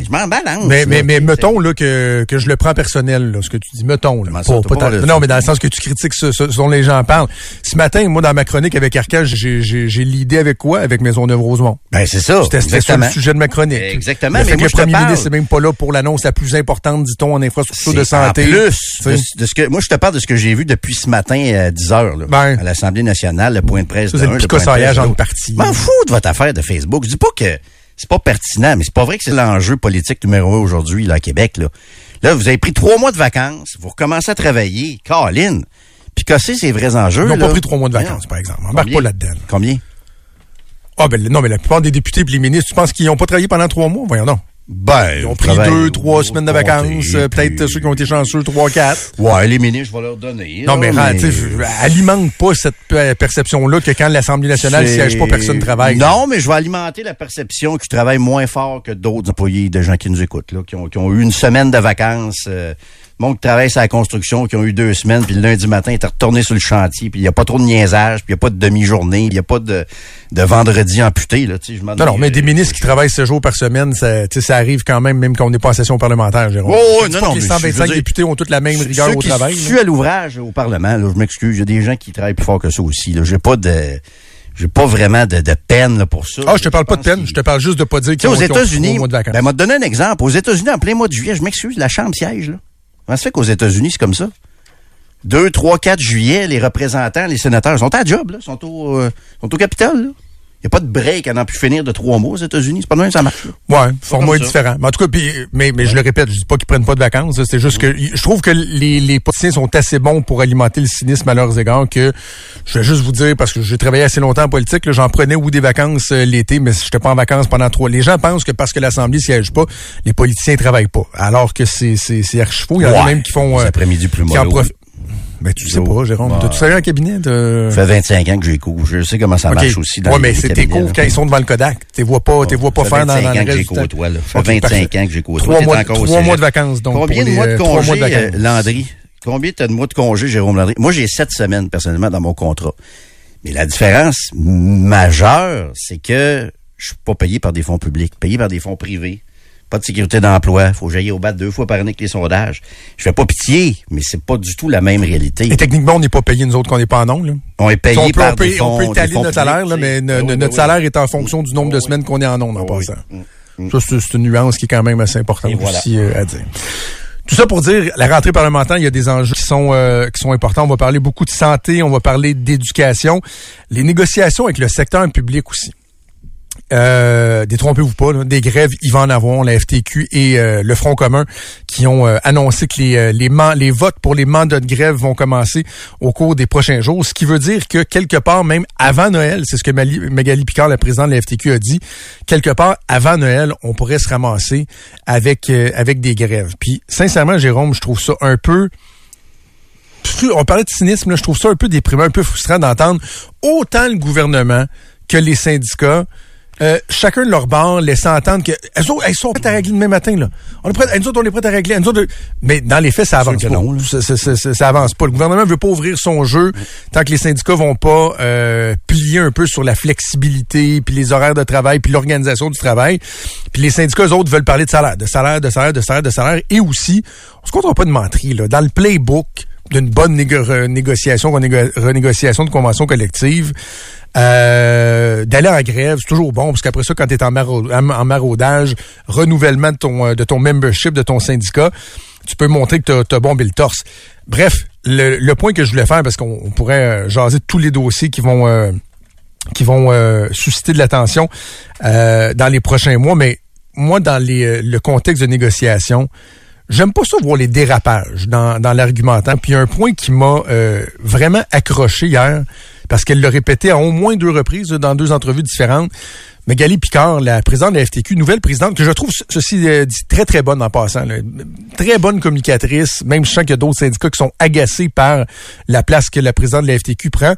je m'en balance. Mais, mais, mais mettons là, que, que je le prends personnel, là, ce que tu dis. Mettons. Là, Pas- pas de non, mais dans le sens que tu critiques ce, ce, dont les gens parlent. Ce matin, moi, dans ma chronique avec Arcage, j'ai, l'idée avec quoi? Avec Maisonneuve-Rosemont. Ben, c'est ça. C'était ça le sujet de ma chronique. Exactement, Le mais que moi, le je te premier ministre n'est même pas là pour l'annonce la plus importante, dit-on, en infrastructure de santé. En plus, de, de ce que, moi, je te parle de ce que j'ai vu depuis ce matin à 10 heures, là, Ben. à l'Assemblée nationale, le point de presse de c'est le de de entre l'autre. partis. M'en fous de votre affaire de Facebook. Je dis pas que c'est pas pertinent, mais c'est pas vrai que c'est l'enjeu politique numéro un aujourd'hui, là, à Québec, là. Là, vous avez pris trois mois de vacances, vous recommencez à travailler, Caroline, puis casser ces vrais enjeux, Ils n'ont pas pris trois mois de vacances, Non. par exemple. Embarque Combien? pas là-dedans. là. Combien? Ah, ben, non, mais la plupart des députés et les ministres, tu penses qu'ils n'ont pas travaillé pendant trois mois? Voyons donc. Ben, Ils ont pris deux, trois semaines de vacances, euh, peut-être ceux qui ont été chanceux, trois, quatre. Ouais, les ministres, je vais leur donner. Non, là, mais, tu sais, alimente pas cette euh, perception-là que quand l'Assemblée nationale siège pas, personne ne travaille. Non, mais je vais alimenter la perception qu'ils travaillent moins fort que d'autres employés, de gens qui nous écoutent, là, qui ont, qui ont eu une semaine de vacances. Euh, bon, qui travaillent sur la construction, qui ont eu deux semaines, puis le lundi matin, ils étaient retournés sur le chantier, puis il n'y a pas trop de niaisage, puis il n'y a pas de demi-journée, il n'y a pas de, de vendredi amputé, là, je Non, non, mais des ministres qui travaillent 7 jours par semaine, ça, ça arrive quand même, même quand on n'est pas en session parlementaire, Jérôme. Oh, Je dis non, pas non, que les mais je veux 125 dire, députés ont toutes la même rigueur Ceux au qui travail. suent à l'ouvrage au Parlement, là, je m'excuse, il y a des gens qui travaillent plus fort que ça aussi, là. J'ai pas de, j'ai pas vraiment de, de peine, là, pour ça. Ah, je te parle pas de peine, je te parle juste de pas dire qu'ils aux États-Unis, ben, m'a donné un exemple. Aux États-Unis, en plein mois de juillet, je m'excuse, la Chambre siège, là. Comment ça fait qu'aux États-Unis, c'est comme ça? 2, 3, 4 juillet, les représentants, les sénateurs sont à job, là. Sont au, euh, Capitole, là. Il n'y a pas de break à n'en plus finir de trois mois aux États-Unis. C'est pas même ça marche. Ouais, format est différent. Mais en tout cas, puis, mais, mais je le répète, je dis pas qu'ils prennent pas de vacances. C'est juste que je trouve que les, les politiciens sont assez bons pour alimenter le cynisme à leurs égards que je vais juste vous dire, parce que j'ai travaillé assez longtemps en politique, j'en prenais ou des vacances euh, l'été, mais j'étais pas en vacances pendant trois. Les gens pensent que parce que l'Assemblée siège pas, les politiciens travaillent pas. Alors que c'est, archi faux. Il y en a Ouais, même qui font, euh, après-midi plus qui en mollo. Profitent. Ben, tu sais pas, Jérôme. Ouais. T'as-tu travaillé en cabinet? de- Ça fait 25 ans que j'ai cours. Je sais comment ça marche aussi dans ouais, les mais c'est tes cours quand ils sont devant le Kodak. T'es vois pas, vois pas Ça faire fait dans, 25 dans ans le que j'ai temps. côtoie, là. Ça fait 25 parfait. ans que j'ai côtoie. Trois mois, trois mois de vacances, donc. Combien de les, mois de euh, congé, mois de vacances. euh, Landry? Combien t'as de mois de congé, Jérôme Landry? Moi, j'ai sept semaines, personnellement, dans mon contrat. Mais la différence majeure, c'est que je suis pas payé par des fonds publics, payé par des fonds privés. Pas de sécurité d'emploi. Faut j'aille au bat deux fois par année avec les sondages. Je fais pas pitié, mais c'est pas du tout la même réalité. Et techniquement, on n'est pas payé, nous autres, qu'on n'est pas en là. On est payé on peut, par on peut, des fonds, on peut étaler notre salaire, là, mais no- notre oui. salaire est en fonction du nombre de oui. semaines qu'on est en ongle en Ah oui. passant. Ça, c'est une nuance qui est quand même assez importante voilà. aussi euh, à dire. Tout ça pour dire, la rentrée parlementaire, il y a des enjeux qui sont euh, qui sont importants. On va parler beaucoup de santé, on va parler d'éducation, les négociations avec le secteur public aussi. Euh, détrompez-vous pas, là, des grèves, il va en avoir, la FTQ et euh, le Front commun qui ont euh, annoncé que les, euh, les, les votes pour les mandats de grève vont commencer au cours des prochains jours, ce qui veut dire que quelque part, même avant Noël, c'est ce que Magali Picard, la présidente de la FTQ, a dit, quelque part avant Noël, on pourrait se ramasser avec, euh, avec des grèves. Puis sincèrement, Jérôme, je trouve ça un peu on parlait de cynisme, là, je trouve ça un peu déprimant, un peu frustrant d'entendre autant le gouvernement que les syndicats, euh, chacun de leur bord, laissant entendre que elles, autres, elles sont prêtes à régler demain matin. Là. On est prêtes, nous autres, on est prêtes à régler. Nous autres, mais dans les faits, ça avance pas. non, ça, ça, ça, avance pas. Le gouvernement veut pas ouvrir son jeu tant que les syndicats vont pas euh, plier un peu sur la flexibilité, puis les horaires de travail, puis l'organisation du travail. Puis les syndicats, eux autres, veulent parler de salaire, de salaire, de salaire, de salaire, de salaire. Et aussi, on se comptera pas de menterie. Là. Dans le playbook d'une bonne négo- renégociation, renégo- renégociation de convention collective, euh, d'aller en grève, c'est toujours bon, parce qu'après ça, quand tu es en, maraud- en- en maraudage, renouvellement de ton, euh, de ton membership, de ton syndicat, tu peux montrer que tu as, bombé le torse. Bref, le, point que je voulais faire, parce qu'on on pourrait euh, jaser tous les dossiers qui vont euh, qui vont susciter de l'attention dans les prochains mois, mais moi, dans le contexte de négociation, j'aime pas ça voir les dérapages dans, dans l'argumentaire. Puis un point qui m'a vraiment accroché hier, parce qu'elle l'a répété à au moins deux reprises dans deux entrevues différentes. Magali Picard, la présidente de la FTQ, nouvelle présidente, que je trouve, ceci euh, très, très bonne en passant. Très bonne communicatrice. Même je sens qu'il y a d'autres syndicats qui sont agacés par la place que la présidente de la FTQ prend.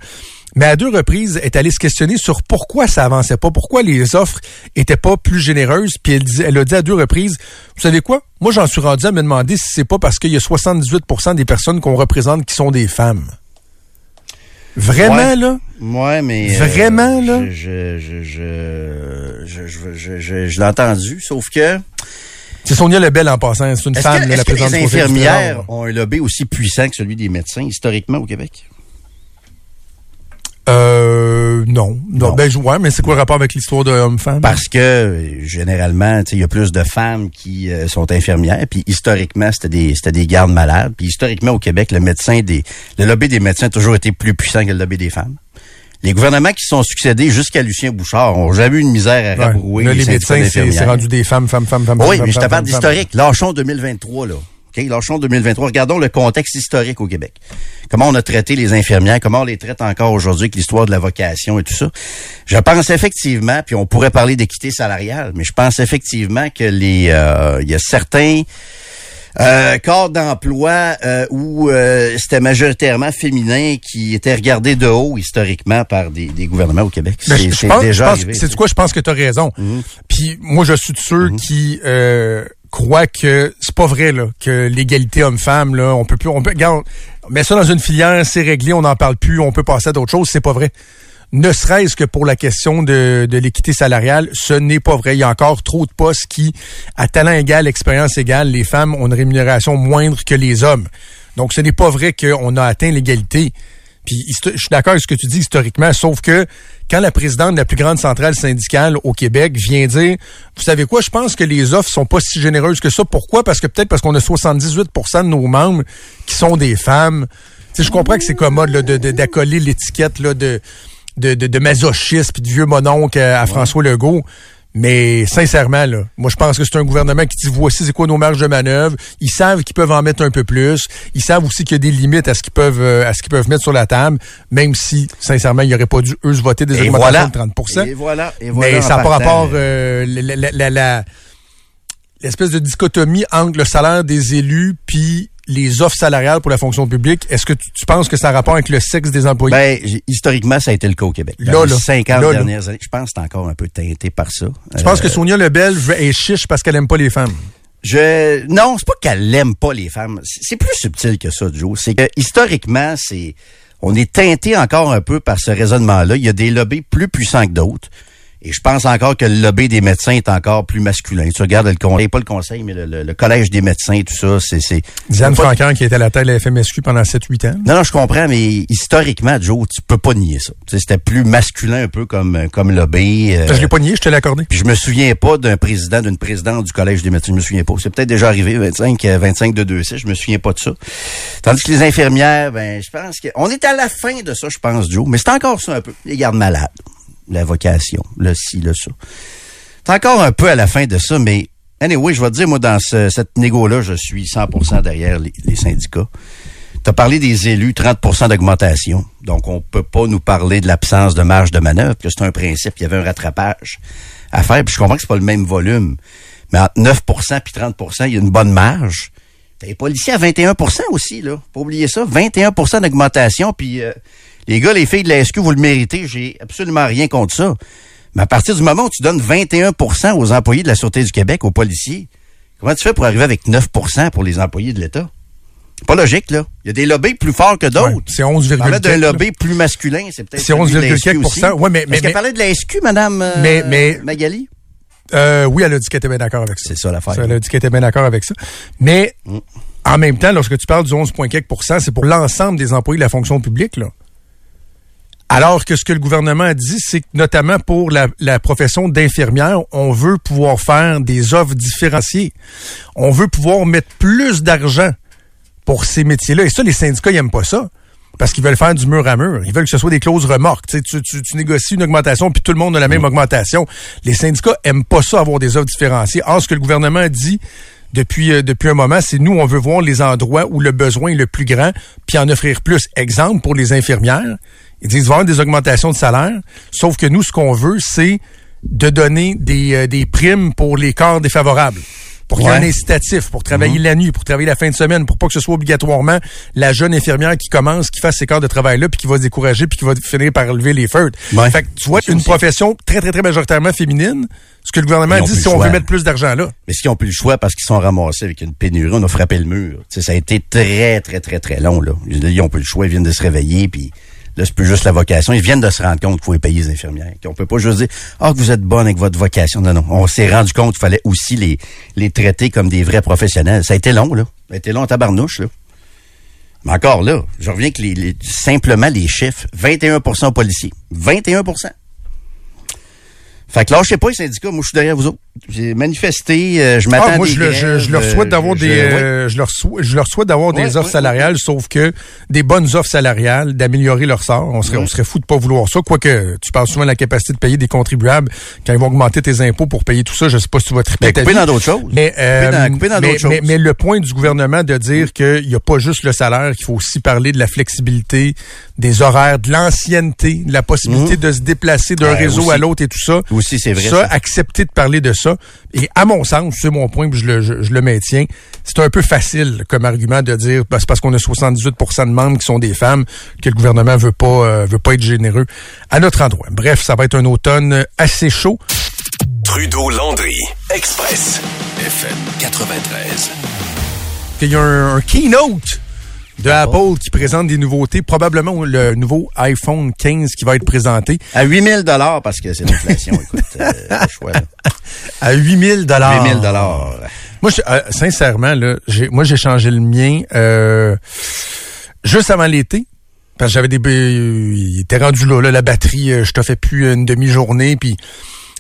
Mais à deux reprises, elle est allée se questionner sur pourquoi ça avançait pas, pourquoi les offres étaient pas plus généreuses. Puis elle a dit à deux reprises, vous savez quoi? Moi, j'en suis rendu à me demander si c'est pas parce qu'il y a 78% des personnes qu'on représente qui sont des femmes. Vraiment, Ouais. là? Ouais, mais. Vraiment, là? Je, je, je, je, je, je, je- je l'ai entendu, sauf que. C'est Sonia Lebel en passant. C'est une Est-ce femme, que, la présidente les infirmières ont un lobby aussi puissant que celui des médecins, historiquement, au Québec? Euh, non. non. Ben, je- ouais, mais c'est quoi le rapport avec l'histoire de homme-femme? Parce que, euh, généralement, tu sais, il y a plus de femmes qui euh, sont infirmières, puis historiquement, c'était des, c'était des gardes malades. Puis historiquement, au Québec, le médecin des, le lobby des médecins a toujours été plus puissant que le lobby des femmes. Les gouvernements qui se sont succédés jusqu'à Lucien Bouchard ont jamais eu une misère à Ouais. rabrouer Là, les médecins, c'est- rendu des femmes, femmes, femmes, femmes. Oui, femmes, mais je te parle d'historique. Lâchons 2023, là. OK? Lâchons 2023. Regardons le contexte historique au Québec. Comment on a traité les infirmières, comment on les traite encore aujourd'hui avec l'histoire de la vocation et tout ça. Je pense effectivement, puis on pourrait parler d'équité salariale, mais je pense effectivement que les euh, il y a certains euh, corps d'emploi euh, où euh, c'était majoritairement féminin qui étaient regardés de haut historiquement par des, des gouvernements au Québec. Ben, C'est déjà je pense- arrivé. c'est quoi? Je pense que tu as raison. Puis moi, je suis de ceux qui euh, croient que c'est pas vrai là, que l'égalité homme-femme là, on peut plus, on peut, regarde, ça dans une filière, c'est réglé, on n'en parle plus, on peut passer à d'autres choses. C'est pas vrai. Ne serait-ce que pour la question de, de l'équité salariale, ce n'est pas vrai. Il y a encore trop de postes qui, à talent égal, expérience égale, les femmes ont une rémunération moindre que les hommes. Donc, ce n'est pas vrai qu'on a atteint l'égalité. Puis je suis d'accord avec ce que tu dis historiquement, sauf que quand la présidente de la plus grande centrale syndicale au Québec vient dire, vous savez quoi, je pense que les offres sont pas si généreuses que ça. Pourquoi? Parce que peut-être parce qu'on a 78% de nos membres qui sont des femmes. Tu sais, je comprends que c'est commode là, de, de- d'accoler l'étiquette là, de, de, de, puis de vieux mononcle à, à François Legault. Mais sincèrement, là, moi je pense que c'est un gouvernement qui dit voici c'est quoi nos marges de manœuvre. Ils savent qu'ils peuvent en mettre un peu plus. Ils savent aussi qu'il y a des limites à ce qu'ils peuvent euh, à ce qu'ils peuvent mettre sur la table, même si sincèrement ils n'auraient pas dû eux se voter des Et augmentations voilà. de 30% Et voilà. Et voilà Mais ça n'a pas rapport euh, la- la- la- la- l'espèce de dichotomie entre le salaire des élus puis les offres salariales pour la fonction publique. Est-ce que tu, tu penses que ça a rapport avec le sexe des employés? Ben, historiquement, ça a été le cas au Québec. Là, Dans les là. 50 Là, là. dernières années, je pense que c'est encore un peu teinté par ça. je pense Euh, que Sonia Lebel est chiche parce qu'elle aime pas les femmes? Je non, c'est pas qu'elle aime pas les femmes. C'est c'est plus subtil que ça, Joe. C'est que historiquement, c'est on est teinté encore un peu par ce raisonnement-là. Il y a des lobbies plus puissants que d'autres. Et je pense encore que le lobby des médecins est encore plus masculin. Tu regardes le conseil, pas le conseil, mais le, le- le collège des médecins, tout ça, c'est c'est Diane Francaire qui était à la tête de la FMSQ pendant 7-8 ans. Non, non, je comprends, mais historiquement, Joe, tu peux pas nier ça. Tu sais, C'était plus masculin un peu comme comme lobby. euh, Je l'ai pas nié, je te l'ai accordé. Puis je me souviens pas d'un président, d'une présidente du Collège des médecins. Je me souviens pas. C'est peut-être déjà arrivé, 25, euh, 25 de 2 6 Je me souviens pas de ça. Tandis que les infirmières, ben, je pense que, on est à la fin de ça, je pense, Joe. Mais c'est encore ça un peu. Les gardes malades. La vocation. Le ci, le ça. C'est encore un peu à la fin de ça, mais, anyway, je vais te dire, moi, dans ce- cette négo-là, je suis 100% derrière les, syndicats. Tu as parlé des élus, 30% d'augmentation. Donc, on peut pas nous parler de l'absence de marge de manœuvre, que c'est un principe. Il y avait un rattrapage à faire. Puis je comprends que c'est pas le même volume. Mais entre 9% puis 30% il y a une bonne marge. T'as les policiers à 21% aussi, là. Pas oublier ça. 21% d'augmentation. Puis euh, les gars, les filles de la SQ, vous le méritez. J'ai absolument rien contre ça. Mais à partir du moment où tu donnes 21% aux employés de la Sûreté du Québec, aux policiers, comment tu fais pour arriver avec 9% pour les employés de l'État? C'est pas logique, là. Il y a des lobbies plus forts que d'autres. Ouais, c'est 11, Parlait d'un quelques, là. lobby plus masculin, c'est peut-être C'est celui de la 11, SQ quelques aussi. pourcents. Ouais, mais- mais- Est-ce qu'elle parlait de la SQ, madame euh, Mais- mais- Magali? Euh, oui, elle a dit qu'elle était bien d'accord avec ça. C'est ça l'affaire. Elle a dit qu'elle était bien d'accord avec ça. Mais Mm. en même temps, lorsque tu parles du 11, quelques pourcents, c'est pour l'ensemble des employés de la fonction publique, là. Alors que ce que le gouvernement a dit, c'est que notamment pour la, la profession d'infirmière, on veut pouvoir faire des offres différenciées. On veut pouvoir mettre plus d'argent pour ces métiers-là. Et ça, les syndicats, ils aiment pas ça. Parce qu'ils veulent faire du mur à mur. Ils veulent que ce soit des clauses remorques. Tu, tu, tu, négocies une augmentation, puis tout le monde a la même augmentation. Les syndicats aiment pas ça, avoir des offres différenciées. Or, ce que le gouvernement a dit depuis, euh, depuis un moment, c'est nous, on veut voir les endroits où le besoin est le plus grand, puis en offrir plus. Exemple, pour les infirmières, Ils disent, il va y avoir des augmentations de salaire, sauf que nous, ce qu'on veut, c'est de donner des, euh, des primes pour les corps défavorables. Pour qu'il y ait un incitatif, pour travailler la nuit, pour travailler la fin de semaine, pour pas que ce soit obligatoirement la jeune infirmière qui commence, qui fasse ses corps de travail-là, puis qui va se décourager, puis qui va finir par lever les feux. Ouais. Fait que tu vois, une profession très, très, très majoritairement féminine, ce que le gouvernement dit, si on veut mettre plus d'argent là. Mais qu'ils ont plus le choix parce qu'ils sont ramassés avec une pénurie? On a frappé le mur. Tu sais, ça a été très, très, très, très long. Là. Ils ont plus le choix. Ils viennent de se réveiller. Puis là, c'est plus juste la vocation. Ils viennent de se rendre compte qu'il faut payer les infirmières. Qu'on peut pas juste dire Ah, que vous êtes bonne avec votre vocation. Non, non. On s'est rendu compte qu'il fallait aussi les, les traiter comme des vrais professionnels. Ça a été long, là. Ça a été long en tabarnouche, là. Mais encore là, je reviens que les, les- simplement les chiffres. 21 aux policiers. 21% Fait que lâchez pas les syndicats, moi je suis derrière vous autres. J'ai manifesté, euh, je m'attends Ah, à moi, des je, je, je leur souhaite d'avoir des, je leur souhaite, je leur souhaite d'avoir des offres salariales, sauf que des bonnes offres salariales, d'améliorer leur sort. On serait, on serait fou de pas vouloir ça. Quoique, tu parles souvent de la capacité de payer des contribuables quand ils vont augmenter tes impôts pour payer tout ça. Je sais pas si tu vas triper Ben, couper dans d'autres choses. Mais, euh, Couper dans- couper dans mais, d'autres mais- choses. mais le point du gouvernement de dire qu'il n'y a pas juste le salaire, qu'il faut aussi parler de la flexibilité, des horaires, de l'ancienneté, de la possibilité de se déplacer d'un Ouais, réseau à l'autre et tout ça. Aussi, c'est vrai, Ça, ça. accepter de parler de ça. Et à mon sens, c'est mon point, puis je le, je, je le maintiens, c'est un peu facile comme argument de dire bah, c'est parce qu'on a 78 de membres qui sont des femmes que le gouvernement veut pas euh, veut pas être généreux à notre endroit. Bref, ça va être un automne assez chaud. Trudeau-Landry, Express, FM 93. Il y a un, un keynote de Apple qui présente des nouveautés, probablement le nouveau iPhone 15 qui va être présenté À 8000 dollars parce que c'est l'inflation. Écoute, euh, pas le choix. là. à 8000 dollars. 8000 dollars. Moi, je- euh, sincèrement, là, moi, j'ai changé le mien euh, juste avant l'été. Parce que j'avais des... euh, il était rendu là, là la batterie, euh, je te fais plus une demi-journée, puis...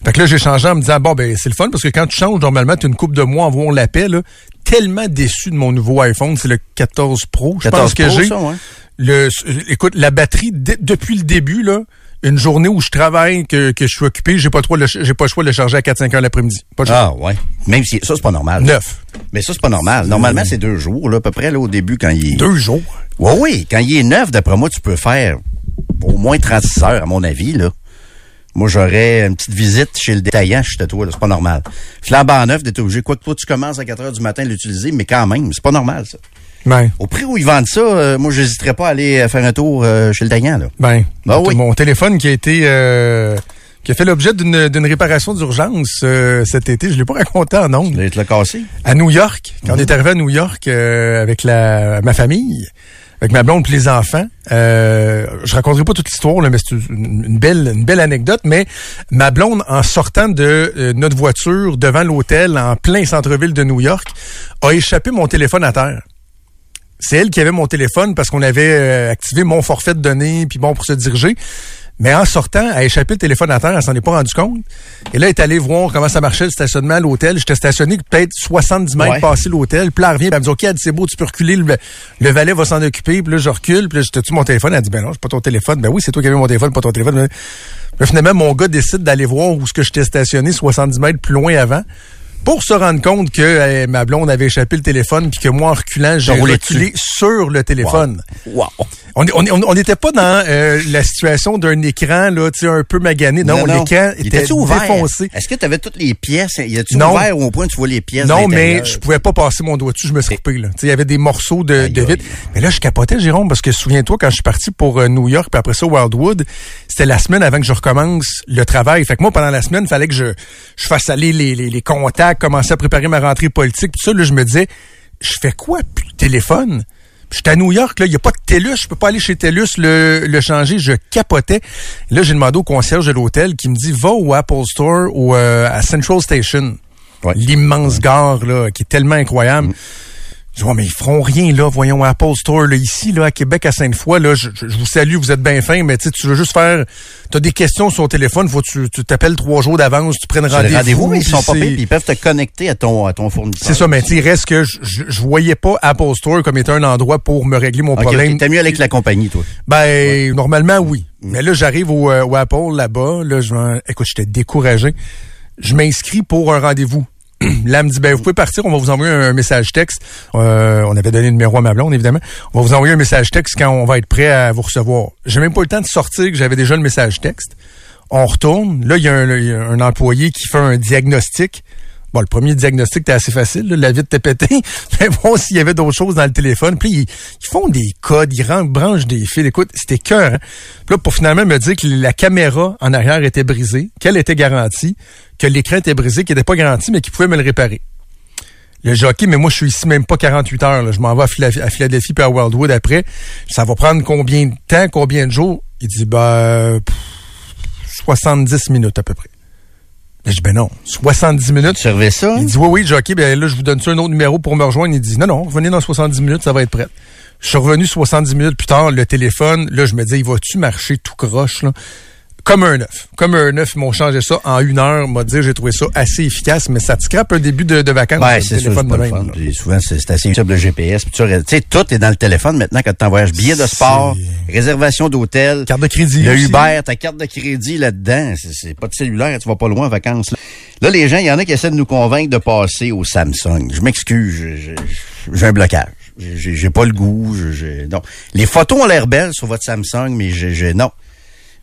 Fait que là, j'ai changé en me disant, bon, ben, c'est le fun, parce que quand tu changes, normalement, tu une coupe de mois avant on l'appelle, là. Tellement déçu de mon nouveau iPhone, c'est le 14 Pro, je 14 pense que j'ai. ouais. Le, écoute, la batterie, depuis le début, là, une journée où je travaille, que, que je suis occupé, j'ai pas, trop le, j'ai pas le choix de le charger à 4-5 heures l'après-midi. Pas le choix. Ah, ouais. Même si, ça, c'est pas normal. Neuf. Mais ça, c'est pas normal. Normalement, c'est deux jours, là, à peu près, là, au début, quand il est... Deux jours? Oui, oui. Quand il est neuf, d'après moi, tu peux faire au moins 36 heures, à mon avis, là. Moi, j'aurais une petite visite chez le détaillant, à toi. C'est pas normal. Flambant neuf, d'être obligé. Quoi que toi, tu commences à 4 heures du matin à l'utiliser, mais quand même, c'est pas normal, ça. Ben, Au prix où ils vendent ça, euh, moi, j'hésiterais pas à aller euh, faire un tour euh, chez le taillant, là. ben, mon- oui. mon téléphone qui a été euh, qui a fait l'objet d'une d'une réparation d'urgence euh, cet été, je l'ai pas raconté en ondes. Tu l'as cassé? À New York, quand on est arrivé à New York euh, avec la ma famille, avec ma blonde et les enfants, euh, je raconterai pas toute l'histoire, là, mais c'est une, une belle une belle anecdote. Mais ma blonde, en sortant de euh, notre voiture devant l'hôtel en plein centre-ville de New York, a échappé mon téléphone à terre. c'est elle qui avait mon téléphone parce qu'on avait euh, activé mon forfait de données, puis bon, pour se diriger. Mais en sortant, elle a échappé le téléphone à terre, elle s'en est pas rendu compte. Et là, elle est allée voir comment ça marchait le stationnement à l'hôtel. J'étais stationné peut-être 70 mètres Ouais. passé l'hôtel. Puis là, elle revient, puis elle me dit, OK, elle dit, c'est beau, tu peux reculer, le, le valet va s'en occuper. Puis là, je recule, puis là, j'étais-tu mon téléphone? Elle dit, ben non, c'est pas ton téléphone. Ben oui, c'est toi qui avais mon téléphone, pas ton téléphone. Puis finalement, mon gars décide d'aller voir où ce que j'étais stationné 70 mètres plus loin avant. Pour se rendre compte que euh, ma blonde avait échappé le téléphone puis que moi en reculant j'ai reculé sur le téléphone. Wow. On n'était pas dans euh, la situation d'un écran là, un peu magané. Non, l'écran Il était était-tu ouvert? défoncé. Est-ce que tu avais toutes les pièces? Y a-tu Non. ouvert au point où tu vois les pièces? Non, mais je pouvais pas passer mon doigt dessus, je me suis coupé là. Tu sais, il y avait des morceaux de, Aïe, de aïe. vitre. Mais là, je capotais, Jérôme, parce que souviens-toi, quand je suis parti pour euh, New York, puis après ça, Wildwood, c'était la semaine avant que je recommence le travail. Fait que moi, pendant la semaine, il fallait que je, je fasse aller les, les, les contacts, commencer à préparer ma rentrée politique. Puis ça, là, je me disais, je fais quoi? De téléphone? Puis J'étais à New York, là, il n'y a pas de TELUS, je peux pas aller chez TELUS le, le changer, je capotais. Là, j'ai demandé au concierge de l'hôtel qui me dit, va au Apple Store ou euh, à Central Station Ouais. l'immense gare là, qui est tellement incroyable. Je dis, ouais, mais ils feront rien, là. Voyons, Apple Store, là, ici, là, à Québec, à Sainte-Foy, là, je, je- vous salue, vous êtes bien fin, mais tu veux juste faire, t'as des questions sur ton téléphone, faut que tu t'appelles trois jours d'avance, tu prennes rendez-vous. rendez-vous, mais ils sont pas payés, puis ils peuvent te connecter à ton, à ton fournisseur. C'est ça, mais tu reste que je, je, je voyais pas Apple Store comme étant un endroit pour me régler mon problème. ok, T'as mieux avec la compagnie, toi. Ben, normalement, oui. Mais là, j'arrive au, euh, au Apple, là-bas. Là, je écoute, j'étais découragé. Je m'inscris pour un rendez-vous là, me dit, ben, vous pouvez partir, on va vous envoyer un, message texte. Euh, on avait donné le numéro à ma blonde, évidemment. On va vous envoyer un message texte quand on va être prêt à vous recevoir. J'ai même pas eu le temps de sortir que j'avais déjà le message texte. On retourne. Là, il y, a un- employé qui fait un diagnostic. Bon, le premier diagnostic, était assez facile. la vitre était pétée. Mais bon, s'il y avait d'autres choses dans le téléphone. Puis, ils, font des codes, ils branchent des fils. Écoute, c'était cœur. Hein? Là, pour finalement me dire que la caméra en arrière était brisée, qu'elle était garantie, que l'écran était brisé, qu'il n'était pas garanti, mais qu'il pouvait me le réparer. Le jockey, mais moi, je suis ici même pas 48 heures. là. Je m'en vais à, Phila- à Philadelphie puis à Wildwood après. Ça va prendre combien de temps, combien de jours? Il dit, ben, pff, 70 minutes à peu près. Je dis, ben non, 70 minutes. Tu ça? Il dit, oui, oui, jockey, ben là, je vous donne ça un autre numéro pour me rejoindre? Il dit, non, non, revenez dans 70 minutes, ça va être prêt. Je suis revenu 70 minutes plus tard, le téléphone, là, je me dis, il va-tu marcher tout croche, là? Comme un neuf. Comme un neuf, ils m'ont changé ça en une heure. M'a dit, j'ai trouvé ça assez efficace, mais ça te scrape un début de, de vacances. Ouais, c'est sûr, pas même, fun. souvent, c'est assez utile le GPS. Tu sais, tout est dans le téléphone maintenant quand tu t'envoies billet de sport, réservation d'hôtel, Carte de crédit. le aussi. Uber, ta carte de crédit là-dedans. C'est- pas de cellulaire, tu vas pas loin en vacances. Là, Là, les gens, il y en a qui essaient de nous convaincre de passer au Samsung. Je m'excuse, j'ai un blocage. J'ai j'ai pas le goût. non. Les photos ont l'air belles sur votre Samsung, mais je- non.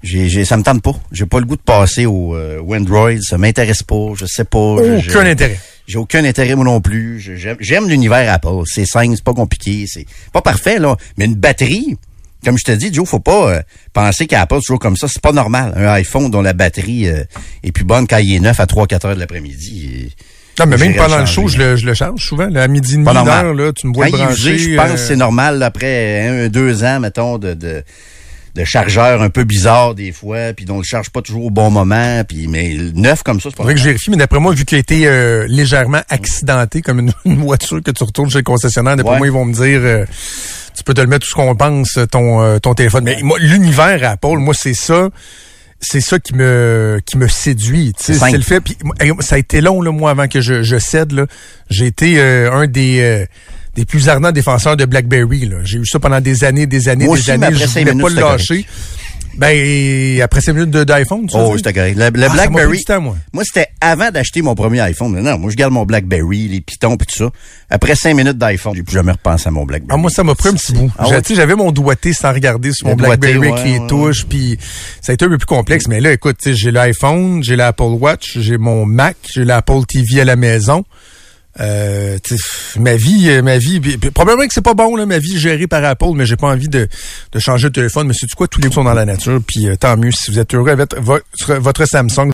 J'ai, j'ai, ça me tente pas. J'ai pas le goût de passer au, euh, au Android. Ça m'intéresse pas. Je sais pas. Aucun intérêt. j'ai aucun intérêt, moi non plus. Je- J'aime, j'aime l'univers Apple. C'est simple, c'est pas compliqué. C'est pas parfait, là. Mais une batterie, comme je te dis, Joe, faut pas euh, penser qu'Apple, toujours comme ça. C'est pas normal. Un iPhone dont la batterie euh, est plus bonne quand il est neuf à 3-4 heures de l'après-midi. Et- Non, mais même pendant le show, je le, je le charge souvent. là, à midi demi, heure, là, tu me vois Quand brancher. usé, je pense que euh, c'est normal là, après un, deux ans, mettons, de, de, de chargeur un peu bizarre des fois, puis dont on le charge pas toujours au bon moment, puis mais neuf comme ça, c'est pas Faudrait que je vérifie, mais d'après moi, vu qu'il a été euh, légèrement accidenté, comme une, une voiture que tu retournes chez le concessionnaire, d'après Ouais. moi, ils vont me dire, euh, tu peux te le mettre tout ce qu'on pense, ton, euh, ton téléphone. Mais moi, l'univers Apple, moi, c'est ça. C'est ça qui me qui me séduit. C'est le fait. Hey, ça a été long, là, moi, avant que je, je cède. là. J'ai été euh, un des euh, des plus ardents défenseurs de BlackBerry. là. J'ai eu ça pendant des années, des années, Moi des aussi, années. après je voulais minutes, pas le lâcher. Ben, après 5 minutes d'iPhone, tu Oh, c'était correct. Le, le Ah, BlackBerry. temps, moi. Moi, c'était avant d'acheter mon premier iPhone. Non, moi, je garde mon BlackBerry, les pitons et tout ça. Après cinq minutes d'iPhone, j'ai plus jamais repensé à mon BlackBerry. Ah, moi, ça m'a pris un petit bout. Ah ouais? tu sais, J'avais mon doigté sans regarder sur Le mon BlackBerry doigté, avec ouais, les ouais, touches, puis ça a été un peu plus complexe. Mais là, écoute, j'ai l'iPhone, j'ai l'Apple Watch, j'ai mon Mac, j'ai l'Apple TV à la maison. Euh, sais, ma vie, euh, ma vie, probablement que c'est pas bon là, ma vie gérée par Apple, mais j'ai pas envie de, de changer de téléphone. Mais c'est du quoi, tous les sont dans la nature, puis euh, tant mieux si vous êtes heureux avec votre, votre Samsung.